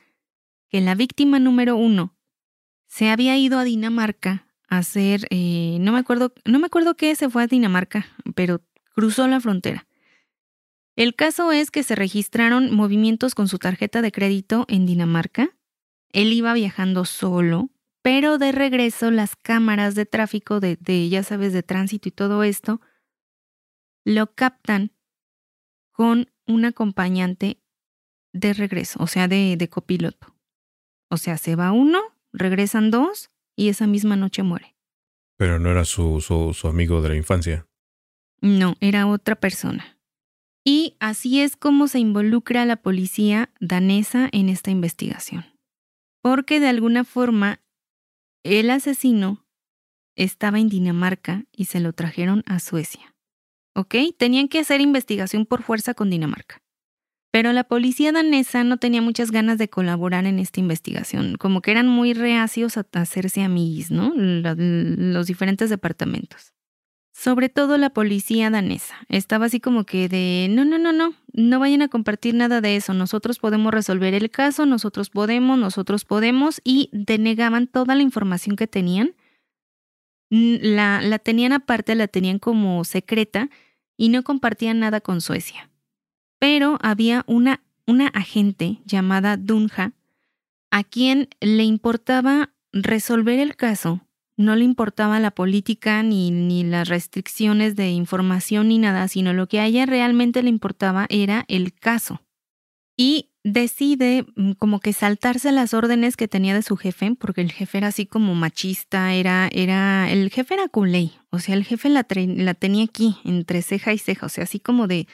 que la víctima número uno se había ido a Dinamarca a hacer, eh, no me acuerdo, no me acuerdo qué se fue a Dinamarca, pero cruzó la frontera. El caso es que se registraron movimientos con su tarjeta de crédito en Dinamarca. Él iba viajando solo, pero de regreso las cámaras de tráfico de, ya sabes, de tránsito y todo esto, lo captan con un acompañante de regreso, o sea, de, de copiloto. O sea, se va uno, regresan dos y esa misma noche muere. Pero no era su, su, su amigo de la infancia. No, era otra persona. Y así es como se involucra la policía danesa en esta investigación. Porque de alguna forma el asesino estaba en Dinamarca y se lo trajeron a Suecia. ¿ok? Tenían que hacer investigación por fuerza con Dinamarca. Pero la policía danesa no tenía muchas ganas de colaborar en esta investigación, como que eran muy reacios a hacerse amigos, ¿no? Los diferentes departamentos. Sobre todo la policía danesa. Estaba así como que de, no, no, no, no, no vayan a compartir nada de eso, nosotros podemos resolver el caso, nosotros podemos, nosotros podemos, y denegaban toda la información que tenían. La, la tenían aparte, la tenían como secreta y no compartían nada con Suecia. Pero había una, una agente llamada Dunja a quien le importaba resolver el caso. No le importaba la política ni, ni las restricciones de información ni nada, sino lo que a ella realmente le importaba era el caso. Y decide mm, como que saltarse las órdenes que tenía de su jefe, porque el jefe era así como machista, era, era, el jefe era culé, o sea, el jefe la, la tenía aquí, entre ceja y ceja, o sea, así como de,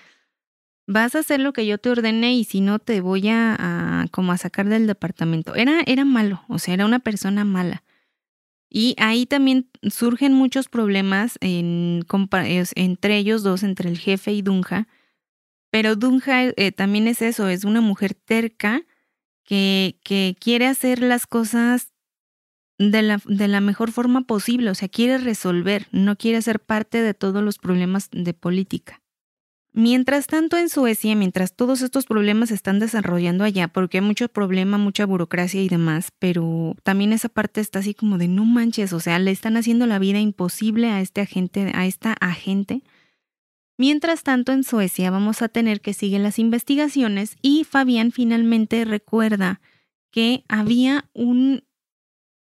vas a hacer lo que yo te ordene y si no te voy a, como a sacar del departamento. Era, era malo, o sea, era una persona mala. Y ahí también surgen muchos problemas en, entre ellos dos, entre el jefe y Dunja, pero Dunja eh, también es eso, es una mujer terca que, que quiere hacer las cosas de la, de la mejor forma posible, o sea, quiere resolver, no quiere ser parte de todos los problemas de política. Mientras tanto, en Suecia, mientras todos estos problemas se están desarrollando allá, porque hay mucho problema, mucha burocracia y demás, pero también esa parte está así como de no manches, o sea, le están haciendo la vida imposible a este agente, a esta agente. Mientras tanto, en Suecia vamos a tener que seguir las investigaciones y Fabián finalmente recuerda que había un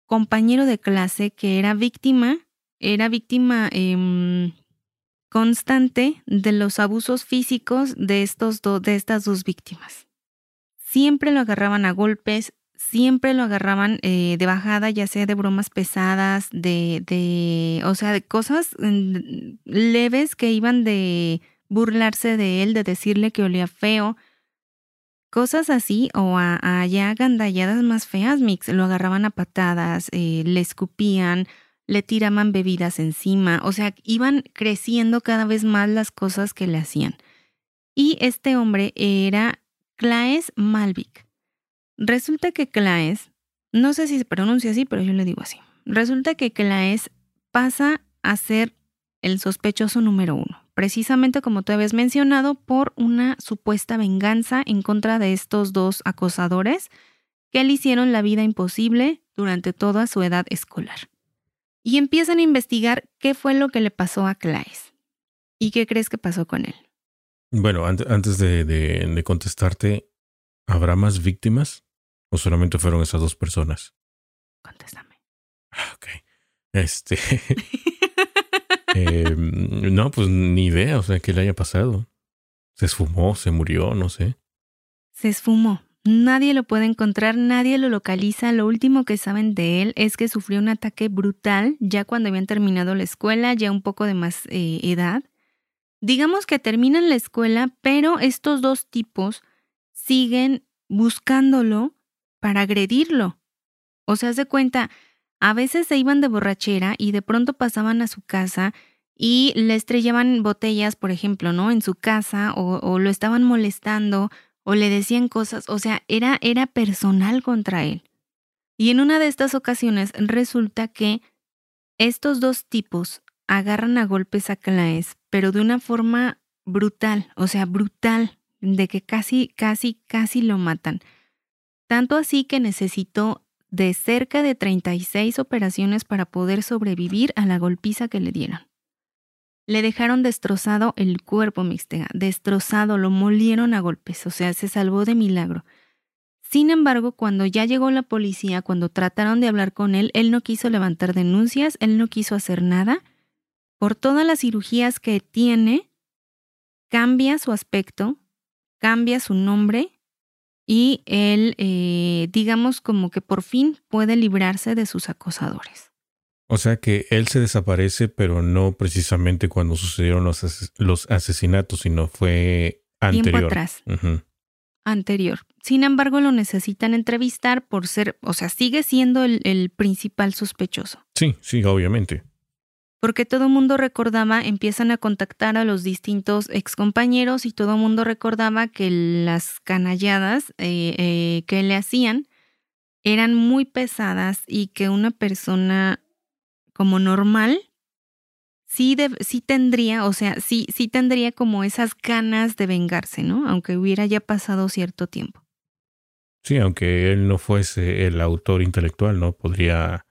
compañero de clase que era víctima, era víctima em, constante de los abusos físicos de, estos de estas dos víctimas. Siempre lo agarraban a golpes, siempre lo agarraban eh, de bajada, ya sea de bromas pesadas, de, de, o sea, de cosas mm, leves que iban de burlarse de él, de decirle que olía feo, cosas así, o a, ya gandalladas más feas, Mix, lo agarraban a patadas, eh, le escupían, le tiraban bebidas encima, o sea, iban creciendo cada vez más las cosas que le hacían. Y este hombre era Claes Malvik. Resulta que Claes, no sé si se pronuncia así, pero yo le digo así. Resulta que Claes pasa a ser el sospechoso número uno, precisamente como tú habías mencionado, por una supuesta venganza en contra de estos dos acosadores que le hicieron la vida imposible durante toda su edad escolar. Y empiezan a investigar qué fue lo que le pasó a Claes. ¿Y qué crees que pasó con él? Bueno, antes de, contestarte, ¿habrá más víctimas? ¿O solamente fueron esas dos personas? Contéstame. Ah, ok. Este. Em, no, pues ni idea, o sea, qué le haya pasado. Se esfumó, se murió, no sé. Se esfumó. Nadie lo puede encontrar, nadie lo localiza. Lo último que saben de él es que sufrió un ataque brutal ya cuando habían terminado la escuela, ya un poco de más eh, edad. Digamos que terminan la escuela, pero estos dos tipos siguen buscándolo para agredirlo. O sea, se cuenta, a veces se iban de borrachera y de pronto pasaban a su casa y le estrellaban botellas, por ejemplo, ¿no? En su casa o, o lo estaban molestando o le decían cosas, o sea, era, era personal contra él. Y en una de estas ocasiones resulta que estos dos tipos agarran a golpes a Claes, pero de una forma brutal, o sea, brutal, de que casi, casi, casi lo matan. Tanto así que necesitó de cerca de 36 operaciones para poder sobrevivir a la golpiza que le dieron. Le dejaron destrozado el cuerpo mixtega, destrozado, lo molieron a golpes, o sea, se salvó de milagro. Sin embargo, cuando ya llegó la policía, cuando trataron de hablar con él, él no quiso levantar denuncias, él no quiso hacer nada por todas las cirugías que tiene, cambia su aspecto, cambia su nombre y él, eh, digamos, como que por fin puede librarse de sus acosadores. O sea que él se desaparece, pero no precisamente cuando sucedieron los, los asesinatos, sino fue anterior. Tiempo atrás. Anterior. Sin embargo, lo necesitan entrevistar por ser, o sea, sigue siendo el principal sospechoso. Sí, sí, obviamente porque todo el mundo recordaba, empiezan a contactar a los distintos excompañeros y todo el mundo recordaba que las canalladas eh, eh, que le hacían eran muy pesadas y que una persona como normal sí, sí tendría, o sea, sí, sí tendría como esas ganas de vengarse, ¿no? Aunque hubiera ya pasado cierto tiempo. Sí, aunque él no fuese el autor intelectual, ¿no? Podría,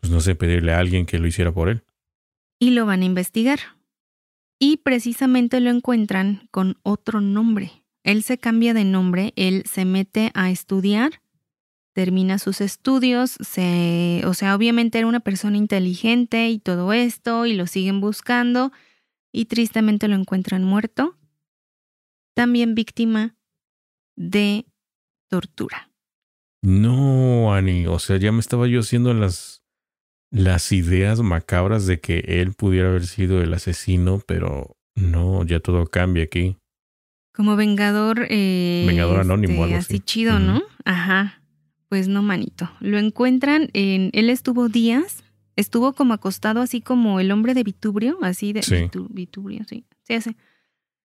pues no sé, pedirle a alguien que lo hiciera por él y lo van a investigar. Y precisamente lo encuentran con otro nombre. Él se cambia de nombre, él se mete a estudiar, termina sus estudios, se, o sea, obviamente era una persona inteligente y todo esto, y lo siguen buscando, y tristemente lo encuentran muerto, también víctima de tortura. No, Ani, o sea, ya me estaba yo haciendo las las ideas macabras de que él pudiera haber sido el asesino, pero no, ya todo cambia aquí. Como vengador. Eh, vengador anónimo, este, algo así. chido, ¿no? Ajá. Pues no, manito. Lo encuentran en. Él estuvo días, estuvo como acostado, así como el hombre de Vitubrio, así de. Sí. Vitubrio, sí. Sí, sí.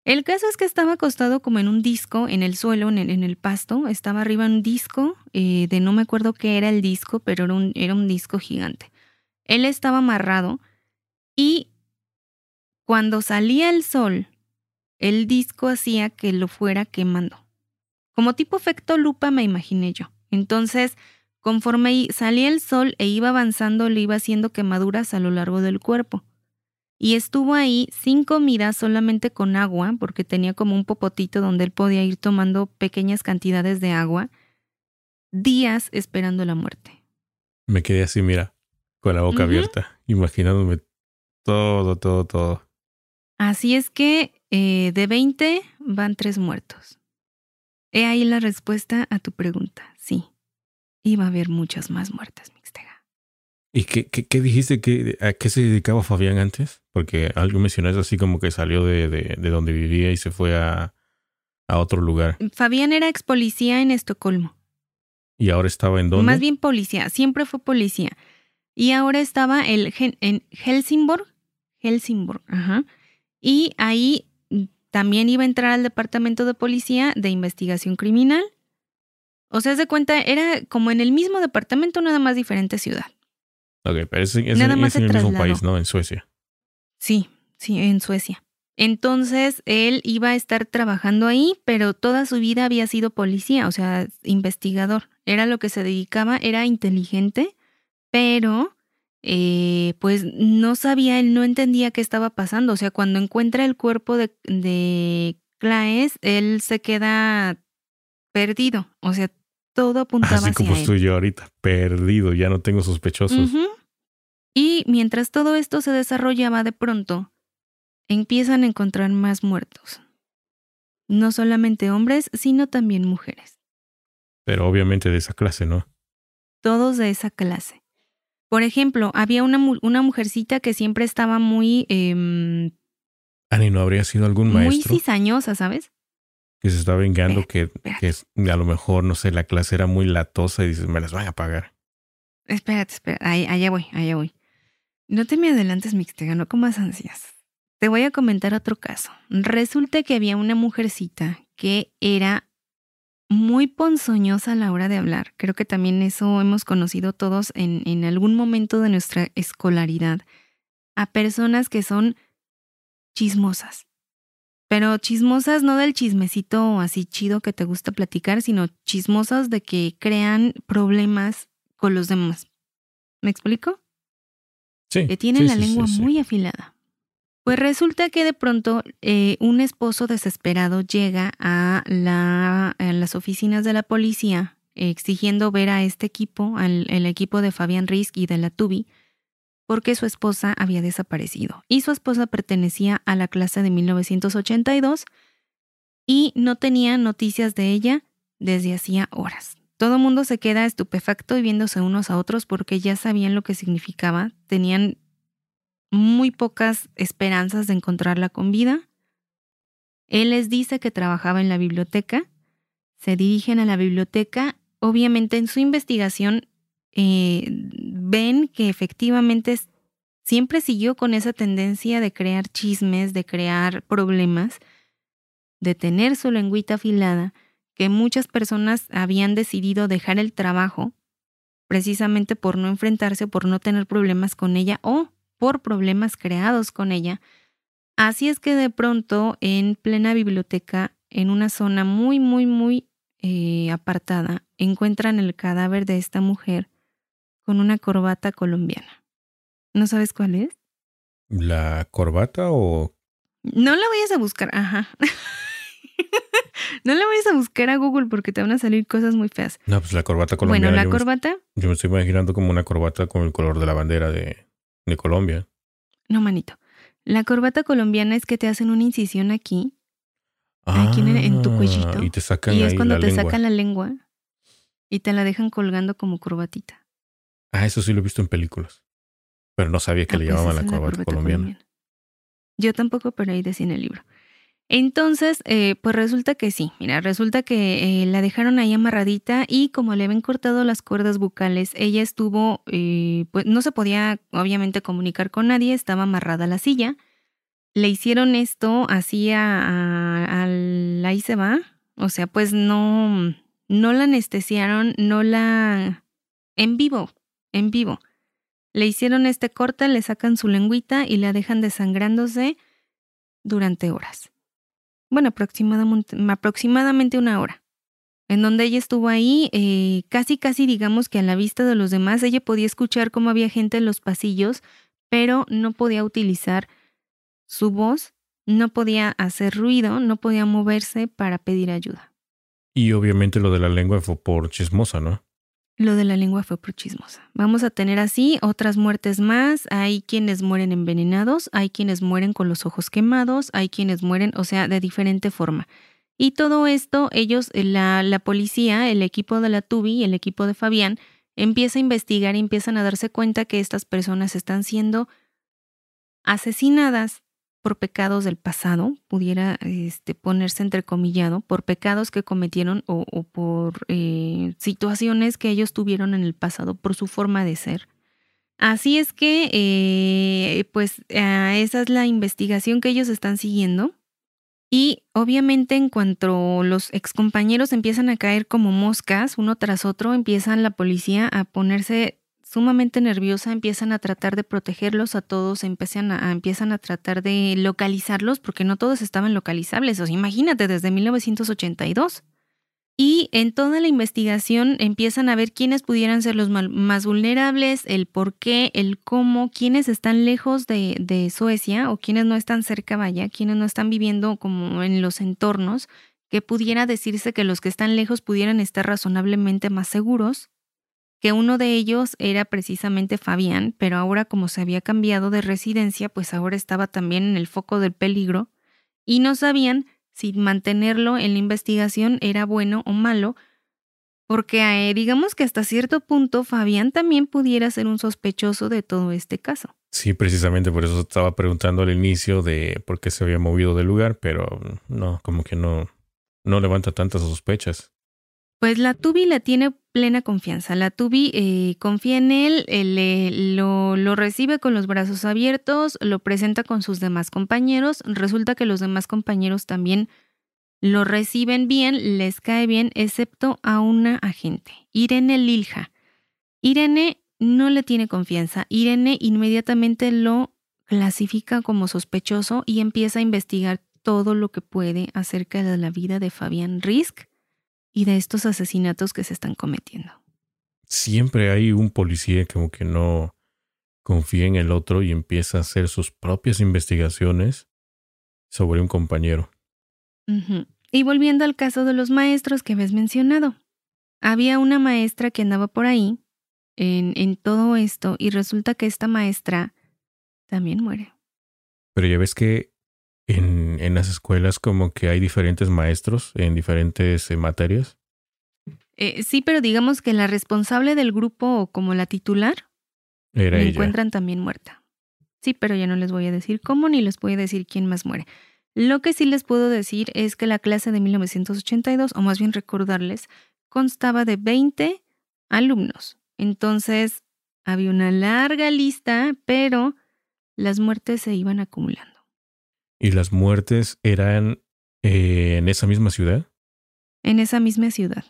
El caso es que estaba acostado como en un disco, en el suelo, en el, en el pasto. Estaba arriba un disco, eh, de no me acuerdo qué era el disco, pero era un, era un disco gigante. Él estaba amarrado y cuando salía el sol, el disco hacía que lo fuera quemando. Como tipo efecto lupa me imaginé yo. Entonces, conforme salía el sol e iba avanzando, le iba haciendo quemaduras a lo largo del cuerpo. Y estuvo ahí sin comida, solamente con agua, porque tenía como un popotito donde él podía ir tomando pequeñas cantidades de agua, días esperando la muerte. Me quedé así, mira, con la boca abierta, imaginándome todo, todo, todo. Así es que eh, de 20 van tres muertos. He ahí la respuesta a tu pregunta, sí. iba a haber muchas más muertes, Mixtega. ¿Y qué, qué, qué dijiste? Que, ¿A qué se dedicaba Fabián antes? Porque algo mencionaste así como que salió de, de, de donde vivía y se fue a, a otro lugar. Fabián era ex policía en Estocolmo. ¿Y ahora estaba en dónde? Más bien policía, siempre fue policía. Y ahora estaba el, en Helsingborg. Helsingborg, ajá. Y ahí también iba a entrar al departamento de policía de investigación criminal. O sea, se cuenta, era como en el mismo departamento, nada más diferente ciudad. Ok, pero es, es, nada más en el mismo país, ¿no? En Suecia. Sí, sí, en Suecia. Entonces él iba a estar trabajando ahí, pero toda su vida había sido policía, o sea, investigador. Era lo que se dedicaba, era inteligente, pero eh, pues no sabía, él no entendía qué estaba pasando. O sea, cuando encuentra el cuerpo de, de Claes, él se queda perdido. O sea, todo apuntaba Así como estoy yo ahorita, perdido, ya no tengo sospechosos. Y mientras todo esto se desarrollaba de pronto, empiezan a encontrar más muertos. No solamente hombres, sino también mujeres. Pero obviamente de esa clase, ¿no? Todos de esa clase. Por ejemplo, había una, una mujercita que siempre estaba muy... Eh, Ani, ¿no habría sido algún maestro? Muy cizañosa, ¿sabes? Que se estaba vengando que, que, a lo mejor, no sé, la clase era muy latosa y dices, me las van a pagar. Espérate, espérate, allá voy, allá voy. No te me adelantes, Mixtega, no comas ansias. Te voy a comentar otro caso. Resulta que había una mujercita que era muy ponzoñosa a la hora de hablar. Creo que también eso hemos conocido todos en, en algún momento de nuestra escolaridad. A personas que son chismosas. Pero chismosas no del chismecito así chido que te gusta platicar, sino chismosas de que crean problemas con los demás. ¿Me explico? Sí. Que tienen sí, la sí, lengua sí, muy afilada. Pues resulta que de pronto eh, un esposo desesperado llega a, la, a, las oficinas de la policía exigiendo ver a este equipo, al el equipo de Fabián Risk y de la Tubi, porque su esposa había desaparecido. Y su esposa pertenecía a la clase de 1982 y no tenía noticias de ella desde hacía horas. Todo el mundo se queda estupefacto y viéndose unos a otros porque ya sabían lo que significaba, tenían muy pocas esperanzas de encontrarla con vida. Él les dice que trabajaba en la biblioteca, se dirigen a la biblioteca, obviamente en su investigación eh, ven que efectivamente siempre siguió con esa tendencia de crear chismes, de crear problemas, de tener su lengüita afilada, que muchas personas habían decidido dejar el trabajo precisamente por no enfrentarse, por no tener problemas con ella o por problemas creados con ella. Así es que de pronto, en plena biblioteca, en una zona muy, muy, muy eh, apartada, encuentran el cadáver de esta mujer con una corbata colombiana. ¿No sabes cuál es? ¿La corbata o...? No la vayas a buscar, ajá. no la vayas a buscar a Google porque te van a salir cosas muy feas. No, pues la corbata colombiana. Bueno, la yo corbata... Me, yo me estoy imaginando como una corbata con el color de la bandera de, de Colombia. No, manito. La corbata colombiana es que te hacen una incisión aquí, ah, aquí en, en, tu cuellito. Y te sacan Y es ahí cuando la te lengua. sacan la lengua y te la dejan colgando como corbatita. Ah, eso sí lo he visto en películas. Pero no sabía que Ah, le pues llamaban la corbata, colombiana. Yo tampoco, pero ahí decía en el libro. Entonces, eh, pues resulta que sí. Mira, resulta que eh, la dejaron ahí amarradita y como le habían cortado las cuerdas bucales, ella estuvo, eh, pues no se podía obviamente comunicar con nadie, estaba amarrada a la silla. Le hicieron esto así a, a, al ahí se va. O sea, pues no, no la anestesiaron, no la... En vivo, en vivo. Le hicieron este corte, le sacan su lengüita y la dejan desangrándose durante horas. Bueno, aproximadamente, una hora. En donde ella estuvo ahí, eh, casi, casi digamos que a la vista de los demás, ella podía escuchar cómo había gente en los pasillos, pero no podía utilizar su voz, no podía hacer ruido, no podía moverse para pedir ayuda. Y obviamente lo de la lengua fue por chismosa, ¿no? Lo de la lengua fue por chismosa. Vamos a tener así otras muertes más. Hay quienes mueren envenenados, hay quienes mueren con los ojos quemados, hay quienes mueren, o sea, de diferente forma. Y todo esto, ellos, la, la policía, el equipo de la Tubi, el equipo de Fabián, empieza a investigar y empiezan a darse cuenta que estas personas están siendo asesinadas por pecados del pasado, pudiera este, ponerse entrecomillado, por pecados que cometieron o, por eh, situaciones que ellos tuvieron en el pasado, por su forma de ser. Así es que, eh, pues, esa es la investigación que ellos están siguiendo. Y obviamente en cuanto los excompañeros empiezan a caer como moscas uno tras otro, empiezan la policía a ponerse sumamente nerviosa, empiezan a tratar de protegerlos a todos, empiezan a, empiezan a tratar de localizarlos, porque no todos estaban localizables. O sea, imagínate, desde 1982. Y en toda la investigación empiezan a ver quiénes pudieran ser los más vulnerables, el por qué, el cómo, quiénes están lejos de, de Suecia o quiénes no están cerca, vaya, quiénes no están viviendo como en los entornos, que pudiera decirse que los que están lejos pudieran estar razonablemente más seguros que uno de ellos era precisamente Fabián, pero ahora como se había cambiado de residencia, pues ahora estaba también en el foco del peligro y no sabían si mantenerlo en la investigación era bueno o malo, porque eh, digamos que hasta cierto punto Fabián también pudiera ser un sospechoso de todo este caso. Sí, precisamente por eso estaba preguntando al inicio de por qué se había movido del lugar, pero no, como que no, no levanta tantas sospechas. Pues la Tubi le tiene plena confianza. La Tubi eh, confía en él, lo, lo, recibe con los brazos abiertos, lo presenta con sus demás compañeros. Resulta que los demás compañeros también lo reciben bien, les cae bien, excepto a una agente, Irene Lilja. Irene no le tiene confianza. Irene inmediatamente lo clasifica como sospechoso y empieza a investigar todo lo que puede acerca de la vida de Fabián Risk y de estos asesinatos que se están cometiendo. Siempre hay un policía como que no confía en el otro y empieza a hacer sus propias investigaciones sobre un compañero. Y volviendo al caso de los maestros que habías mencionado, había una maestra que andaba por ahí en, en todo esto y resulta que esta maestra también muere. Pero ya ves que en, en las escuelas como que hay diferentes maestros en diferentes eh, materias. Eh, sí, pero digamos que la responsable del grupo como la titular Era la encuentran también muerta. Sí, pero ya no les voy a decir cómo ni les voy a decir quién más muere. Lo que sí les puedo decir es que la clase de 1982, o más bien recordarles, constaba de 20 alumnos. Entonces, había una larga lista, pero las muertes se iban acumulando. ¿Y las muertes eran eh, en esa misma ciudad? En esa misma ciudad.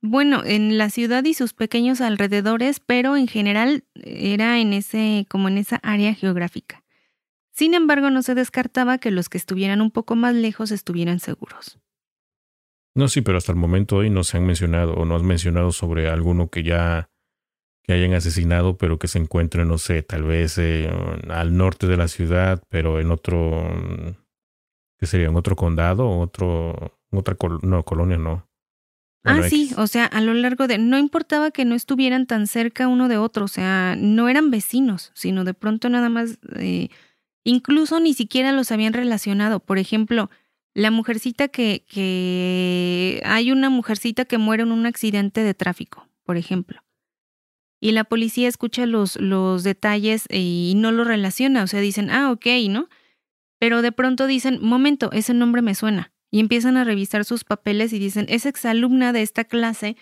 Bueno, en la ciudad y sus pequeños alrededores, pero en general era en ese, como en esa área geográfica. Sin embargo, no se descartaba que los que estuvieran un poco más lejos estuvieran seguros. No, sí, pero hasta el momento hoy no se han mencionado o no has mencionado sobre alguno que ya que hayan asesinado, pero que se encuentren, no sé, tal vez eh, al norte de la ciudad, pero en otro, ¿qué sería? ¿En otro condado otro, otra no, colonia no? ah, sí, o sea, a lo largo de, no importaba que no estuvieran tan cerca uno de otro, o sea, no eran vecinos, sino de pronto nada más, eh, incluso ni siquiera los habían relacionado. Por ejemplo, la mujercita que, que, hay una mujercita que muere en un accidente de tráfico, por ejemplo y la policía escucha los, los detalles y no lo relaciona, o sea, dicen, ah, ok, ¿no? Pero de pronto dicen, momento, ese nombre me suena. Y empiezan a revisar sus papeles y dicen, es exalumna de esta clase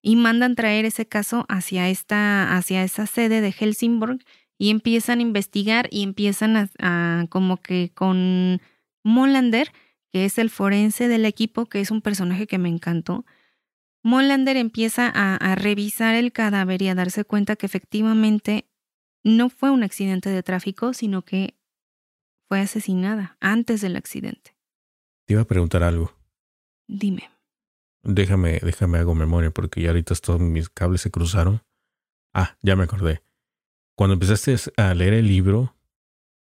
y mandan traer ese caso hacia, esta, hacia esa sede de Helsingborg y empiezan a investigar y empiezan a como que con Molander, que es el forense del equipo, que es un personaje que me encantó, Molander empieza a, revisar el cadáver y a darse cuenta que efectivamente no fue un accidente de tráfico, sino que fue asesinada antes del accidente. Te iba a preguntar algo. Dime. Déjame, déjame hago memoria porque ya ahorita todos mis cables se cruzaron. Ah, ya me acordé. Cuando empezaste a leer el libro,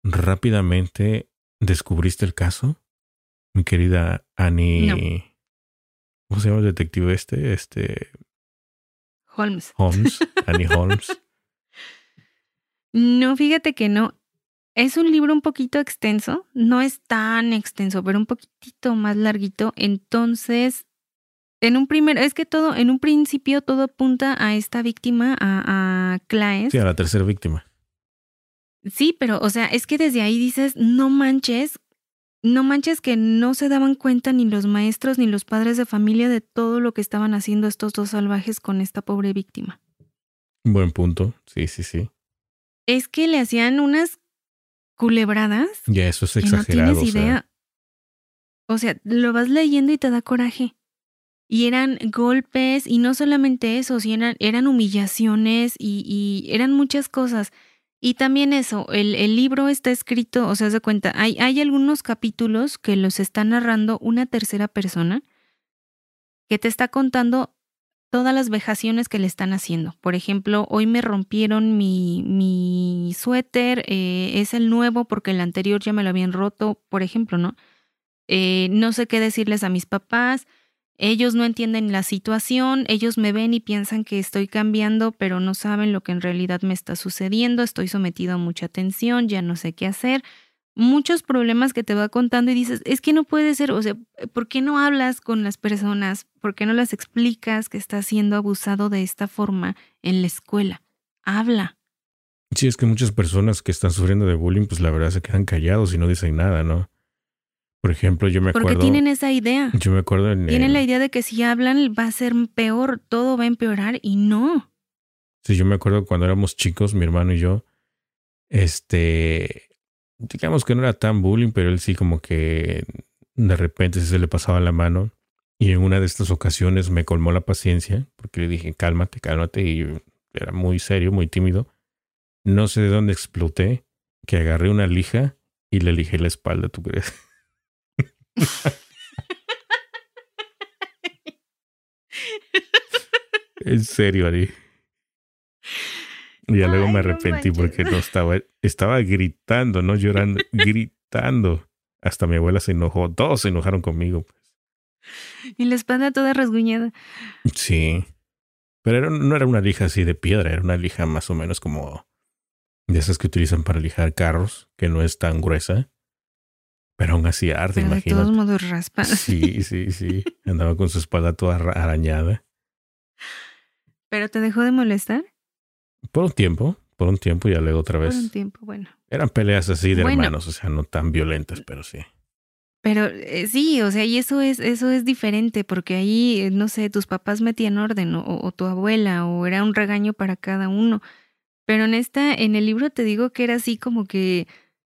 rápidamente descubriste el caso, mi querida Annie. ¿Cómo se llama el detective este? Este. Holmes. Holmes. Annie Holmes. No, fíjate que no. Es un libro un poquito extenso, no es tan extenso, pero un poquitito más larguito. Entonces, en un primer, es que todo, en un principio todo apunta a esta víctima, a, a Claes. Sí, a la tercera víctima. Sí, pero, o sea, es que desde ahí dices, no manches, no manches que no se daban cuenta ni los maestros ni los padres de familia de todo lo que estaban haciendo estos dos salvajes con esta pobre víctima. Buen punto, sí, sí, sí. Es que le hacían unas culebradas. Ya, eso es exagerado. no tienes idea. O sea, lo vas leyendo y te da coraje. Y eran golpes, y no solamente eso, sino eran, eran humillaciones y, y eran muchas cosas. Y también eso, el, el, libro está escrito, o sea, se cuenta, hay, hay algunos capítulos que los está narrando una tercera persona que te está contando todas las vejaciones que le están haciendo. Por ejemplo, hoy me rompieron mi, mi suéter, eh, es el nuevo porque el anterior ya me lo habían roto, por ejemplo, ¿no? Eh, no sé qué decirles a mis papás, ellos no entienden la situación, ellos me ven y piensan que estoy cambiando, pero no saben lo que en realidad me está sucediendo, estoy sometido a mucha tensión, ya no sé qué hacer. Muchos problemas que te va contando y dices, es que no puede ser, o sea, ¿por qué no hablas con las personas? ¿Por qué no las explicas que estás siendo abusado de esta forma en la escuela? Habla. Sí, es que muchas personas que están sufriendo de bullying, pues la verdad se quedan callados y no dicen nada, ¿no? Por ejemplo, yo me acuerdo. Porque tienen esa idea. Yo me acuerdo en. Tienen la idea de que si hablan va a ser peor, todo va a empeorar y no. Sí, yo me acuerdo cuando éramos chicos, mi hermano y yo. Este. Digamos que no era tan bullying, pero él sí, como que de repente se le pasaba la mano. Y en una de estas ocasiones me colmó la paciencia, porque le dije, cálmate, cálmate. Y era muy serio, muy tímido. No sé de dónde exploté, que agarré una lija y le lijé la espalda, ¿tú crees? en serio, Ari. Y ya luego me arrepentí porque no estaba, estaba gritando, no llorando, gritando. Hasta mi abuela se enojó, todos se enojaron conmigo. Pues. Y la espalda toda rasguñada. Sí. Pero no era una lija así de piedra, era una lija más o menos como de esas que utilizan para lijar carros, que no es tan gruesa. Pero aún así arde, Pero De todos modos raspa. Sí, sí, sí. Andaba con su espalda toda arañada. ¿Pero te dejó de molestar? Por un tiempo, por un tiempo, ya luego otra vez. Por un tiempo, bueno. Eran peleas así de hermanos, o sea, no tan violentas, pero sí. Pero eh, sí, o sea, y eso es, eso es diferente, porque ahí, eh, no sé, tus papás metían orden, o, o, tu abuela, o era un regaño para cada uno. Pero en esta, en el libro te digo que era así como que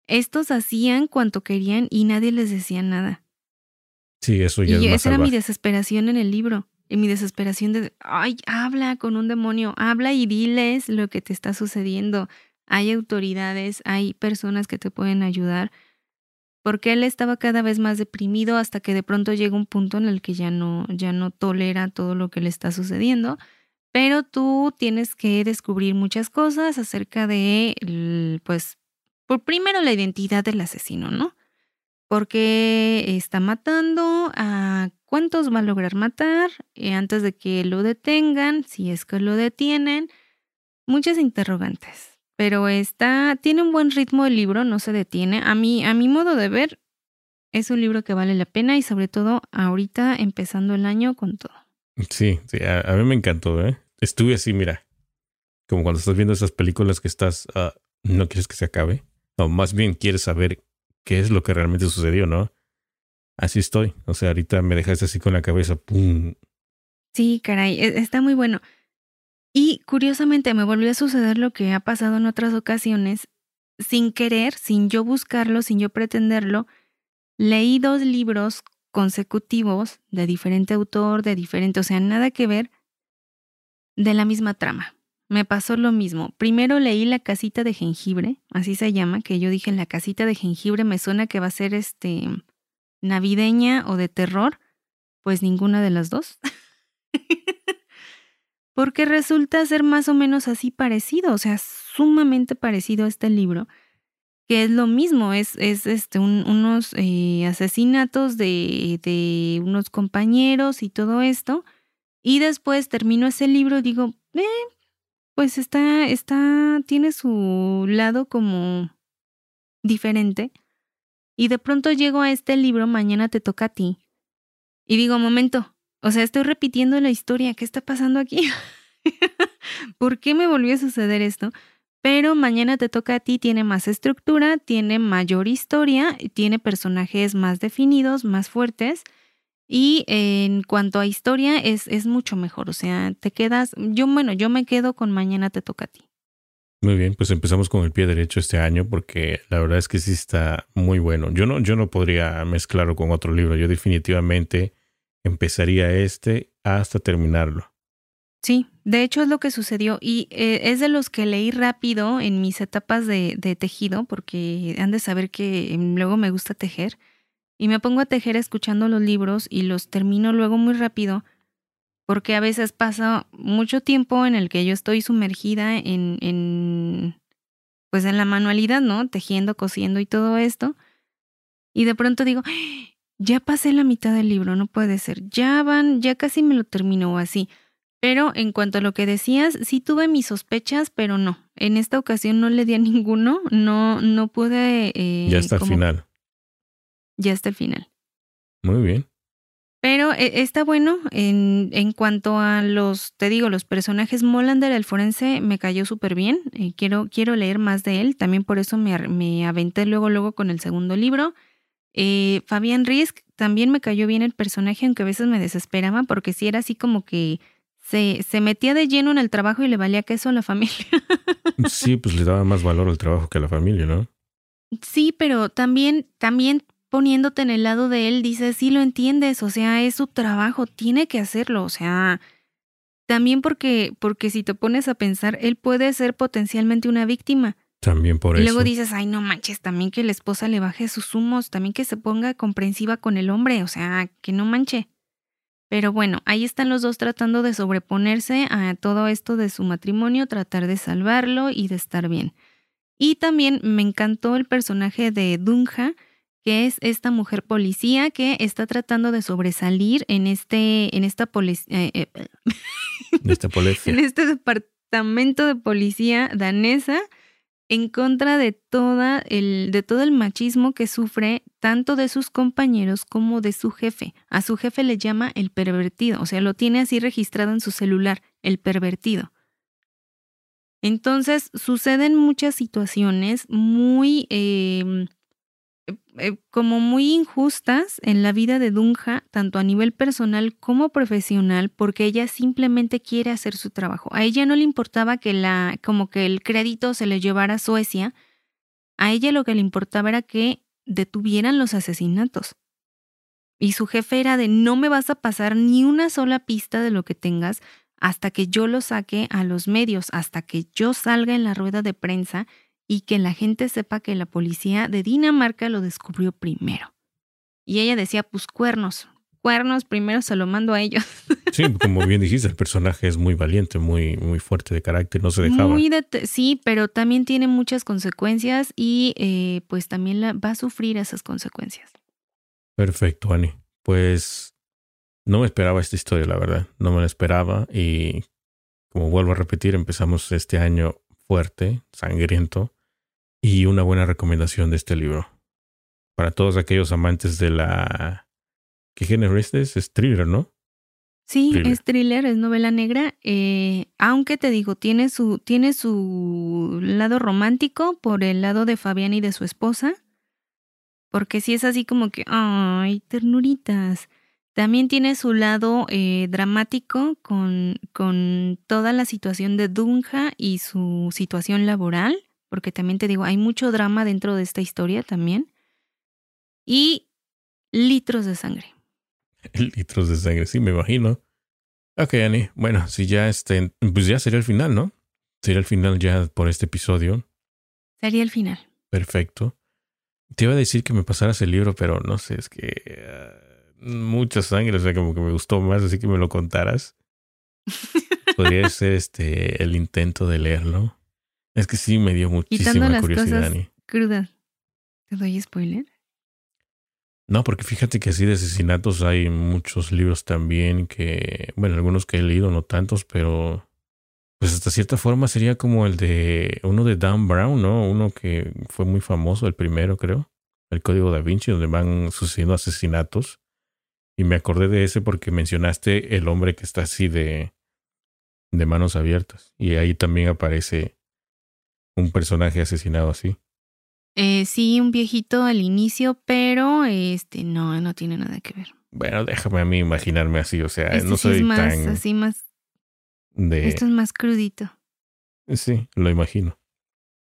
estos hacían cuanto querían y nadie les decía nada. Sí, eso ya y es esa era mi desesperación en el libro. Y mi desesperación de, ay, habla con un demonio, habla y diles lo que te está sucediendo. Hay autoridades, hay personas que te pueden ayudar. Porque él estaba cada vez más deprimido hasta que de pronto llega un punto en el que ya no, ya no tolera todo lo que le está sucediendo. Pero tú tienes que descubrir muchas cosas acerca de, pues, primero la identidad del asesino, ¿no? Porque está matando, a cuántos va a lograr matar eh, antes de que lo detengan, si es que lo detienen. Muchas interrogantes. Pero está, tiene un buen ritmo el libro, no se detiene. A mí, a mi modo de ver, es un libro que vale la pena y sobre todo ahorita empezando el año con todo. Sí, sí, a, mí me encantó, ¿eh? Estuve así, mira, como cuando estás viendo esas películas que estás, uh, no quieres que se acabe. O más bien quieres saber qué es lo que realmente sucedió, ¿no? Así estoy. O sea, ahorita me dejaste así con la cabeza. ¡Pum! Sí, caray, e, está muy bueno. Y curiosamente me volvió a suceder lo que ha pasado en otras ocasiones. Sin querer, sin yo buscarlo, sin yo pretenderlo, leí dos libros consecutivos de diferente autor, de diferente, o sea, nada que ver, de la misma trama me pasó lo mismo. Primero leí La casita de jengibre, así se llama, que yo dije La casita de jengibre me suena que va a ser este navideña o de terror, pues ninguna de las dos. Porque resulta ser más o menos así parecido, o sea, sumamente parecido a este libro, que es lo mismo, es, es este, unos eh, asesinatos de, de unos compañeros y todo esto. Y después termino ese libro y digo, eh, pues está, está, tiene su lado como diferente. Y de pronto llego a este libro, mañana te toca a ti. Y digo, momento, o sea, estoy repitiendo la historia, ¿qué está pasando aquí? ¿Por qué me volvió a suceder esto? Pero mañana te toca a ti, tiene más estructura, tiene mayor historia, tiene personajes más definidos, más fuertes. Y en cuanto a historia, es, es mucho mejor. O sea, te quedas. Yo, bueno, yo me quedo con mañana te toca a ti. Muy bien, pues empezamos con el pie derecho este año porque la verdad es que sí está muy bueno. Yo no, yo no podría mezclarlo con otro libro. Yo definitivamente empezaría este hasta terminarlo. Sí, de hecho es lo que sucedió y eh, es de los que leí rápido en mis etapas de, de, tejido porque han de saber que luego me gusta tejer y me pongo a tejer escuchando los libros y los termino luego muy rápido porque a veces pasa mucho tiempo en el que yo estoy sumergida en, en pues en la manualidad, ¿no? Tejiendo, cosiendo y todo esto y de pronto digo, ya pasé la mitad del libro, no puede ser, ya van, ya casi me lo termino o así. Pero en cuanto a lo que decías, sí tuve mis sospechas, pero no. En esta ocasión no le di a ninguno, no, no pude. Eh, ya está el final. Ya está el final. Muy bien. Pero eh, está bueno en, en, cuanto a los, te digo, los personajes. Molander, el forense, me cayó súper bien. Eh, quiero, quiero leer más de él. También por eso me, me aventé luego, luego con el segundo libro. Eh, Fabián Risk, también me cayó bien el personaje, aunque a veces me desesperaba porque sí era así como que se, se metía de lleno en el trabajo y le valía queso a la familia. sí, pues le daba más valor al trabajo que a la familia, ¿no? Sí, pero también, también poniéndote en el lado de él, dices, sí lo entiendes, o sea, es su trabajo, tiene que hacerlo, o sea, también porque, porque si te pones a pensar, él puede ser potencialmente una víctima. También por y eso. luego dices, ay, no manches, también que la esposa le baje sus humos, también que se ponga comprensiva con el hombre, o sea, que no manche. Pero bueno, ahí están los dos tratando de sobreponerse a todo esto de su matrimonio, tratar de salvarlo y de estar bien. Y también me encantó el personaje de Dunja, que es esta mujer policía que está tratando de sobresalir en este, en esta policía, eh, eh, en este departamento de policía danesa en contra de, toda el, de todo el machismo que sufre tanto de sus compañeros como de su jefe. A su jefe le llama el pervertido, o sea, lo tiene así registrado en su celular, el pervertido. Entonces suceden muchas situaciones muy eh, eh, como muy injustas en la vida de Dunja, tanto a nivel personal como profesional, porque ella simplemente quiere hacer su trabajo. A ella no le importaba que la, como que el crédito se le llevara a Suecia. A ella lo que le importaba era que detuvieran los asesinatos. Y su jefe era de no me vas a pasar ni una sola pista de lo que tengas hasta que yo lo saque a los medios, hasta que yo salga en la rueda de prensa y que la gente sepa que la policía de Dinamarca lo descubrió primero. Y ella decía, pues cuernos, cuernos primero se lo mando a ellos. Sí, como bien dijiste, el personaje es muy valiente, muy, muy fuerte de carácter, no se dejaba. Muy sí, pero también tiene muchas consecuencias y eh, pues también la, va a sufrir esas consecuencias. Perfecto, Ani. Pues no me esperaba esta historia, la verdad. No me la esperaba y como vuelvo a repetir, empezamos este año fuerte, sangriento, y una buena recomendación de este libro. Para todos aquellos amantes de la... ¿Qué género este es? Es thriller, ¿no? Sí, es thriller, es novela negra, eh, aunque te digo, tiene su, tiene su lado romántico por el lado de Fabián y de su esposa, porque si es así como que, ay, ternuritas. También tiene su lado eh, dramático con, con toda la situación de Dunja y su situación laboral, porque también te digo, hay mucho drama dentro de esta historia también. Y litros de sangre. litros de sangre, sí, me imagino. Ok, Annie. Bueno, si ya estén, pues ya sería el final, ¿no? Sería el final ya por este episodio. Sería el final. Perfecto. Te iba a decir que me pasaras el libro, pero no sé, es que... Ah, mucha sangre, o sea, como que me gustó más, así que me lo contaras. Podría ser este el intento de leerlo. Es que sí me dio muchísima las curiosidad. Cosas crudas. ¿Te doy spoiler? No, porque fíjate que así de asesinatos hay muchos libros también que, bueno, algunos que he leído, no tantos, pero Pues hasta cierta forma sería como el de uno de Dan Brown, ¿no? Uno que fue muy famoso, el primero creo, el Código da Vinci, donde van sucediendo asesinatos. Y me acordé de ese porque mencionaste el hombre que está así de, de manos abiertas. Y ahí también aparece un personaje asesinado así. Eh, sí, un viejito al inicio, pero este no, no tiene nada que ver. Bueno, déjame a mí imaginarme así, o sea, Este no sí es soy más, tan así más, de... esto es más crudito. Sí, lo imagino.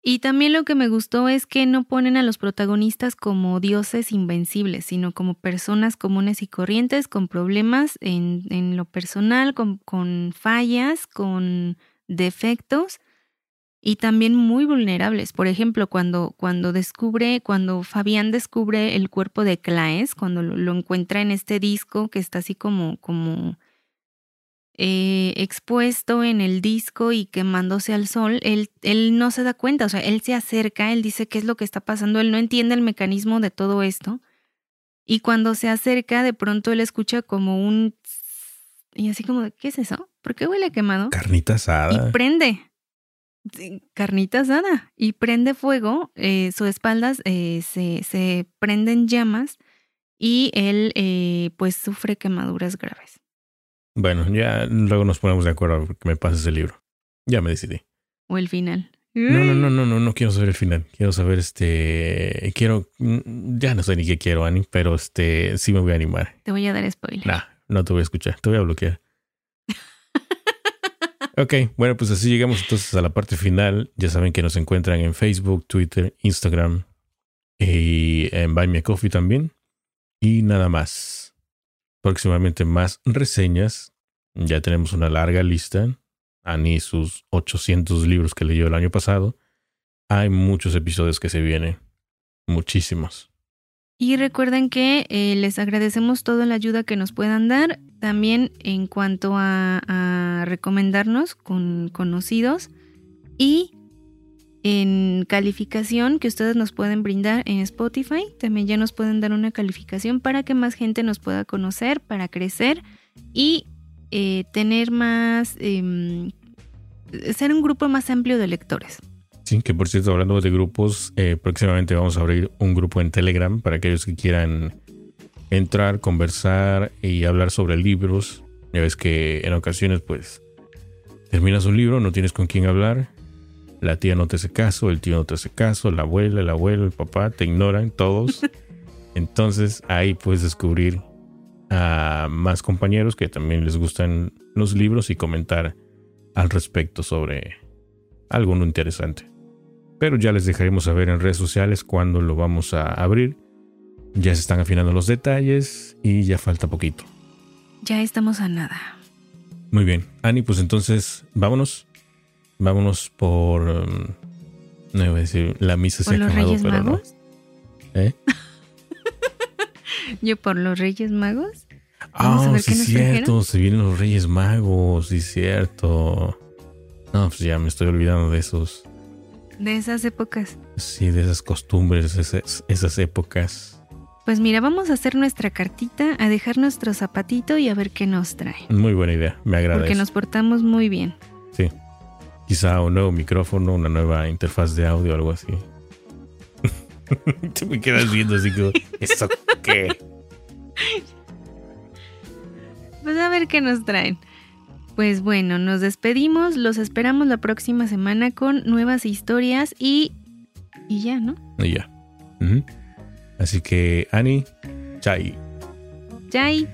Y también lo que me gustó es que no ponen a los protagonistas como dioses invencibles, sino como personas comunes y corrientes con problemas en, en lo personal, con, con fallas, con defectos y también muy vulnerables. Por ejemplo, cuando, cuando descubre, cuando Fabián descubre el cuerpo de Claes, cuando lo, encuentra en este disco que está así como, como eh, expuesto en el disco y quemándose al sol, él, él no se da cuenta, o sea, él se acerca, él dice qué es lo que está pasando, él no entiende el mecanismo de todo esto. Y cuando se acerca, de pronto él escucha como un... Y así como, ¿qué es eso? ¿Por qué huele quemado? Carnita asada. Y prende. Carnita asada. Y prende fuego. eh, su espaldas eh, se, se prenden llamas y él eh, pues sufre quemaduras graves. Bueno, ya luego nos ponemos de acuerdo porque me pases el libro. Ya me decidí. O el final. No, no, no, no, no, no quiero saber el final. Quiero saber este. Quiero. mm, Ya no sé ni qué quiero, Ani, pero este sí me voy a animar. Te voy a dar spoiler. Nah, no te voy a escuchar, te voy a bloquear. Ok, bueno, pues así llegamos entonces a la parte final. Ya saben que nos encuentran en Facebook, Twitter, Instagram y en Buy Me a Coffee también. Y nada más. Próximamente más reseñas. Ya tenemos una larga lista. Ani sus 800 libros que leyó el año pasado. Hay muchos episodios que se vienen. Muchísimos. Y recuerden que eh, les agradecemos toda la ayuda que nos puedan dar. También en cuanto a, a recomendarnos con conocidos. Y en calificación que ustedes nos pueden brindar en Spotify. También ya nos pueden dar una calificación para que más gente nos pueda conocer, para crecer y eh, tener más... em, ser un grupo más amplio de lectores. Sí, que por cierto, hablando de grupos, eh, próximamente vamos a abrir un grupo en Telegram para aquellos que quieran entrar, conversar y hablar sobre libros. Ya ves que en ocasiones, pues, terminas un libro, no tienes con quién hablar, la tía no te hace caso, el tío no te hace caso, la abuela, el abuelo, el papá, te ignoran todos. Entonces ahí puedes descubrir a más compañeros que también les gustan los libros y comentar al respecto sobre alguno interesante. Pero ya les dejaremos saber en redes sociales cuándo lo vamos a abrir. Ya se están afinando los detalles y ya falta poquito. Ya estamos a nada. Muy bien, Ani, pues entonces vámonos. Vámonos por. um, no iba a decir, la misa se ¿Por ha acabado, Reyes pero no. Magos? ¿Eh? Yo por los Reyes Magos. Vamos a Ah, ver sí, qué nos cierto. trajeron. Se vienen los Reyes Magos, sí, cierto. No, pues ya me estoy olvidando de esos. De esas épocas. Sí, de esas costumbres, esas, esas épocas. Pues mira, vamos a hacer nuestra cartita, a dejar nuestro zapatito y a ver qué nos trae. Muy buena idea, me agrada Porque eso. nos portamos muy bien. Quizá un nuevo micrófono, una nueva interfaz de audio, algo así. Te me quedas viendo así como, ¿eso qué? Pues a ver qué nos traen. Pues bueno, nos despedimos, los esperamos la próxima semana con nuevas historias y... Y ya, ¿no? Y ya. Así que, Ani, chai. Chai.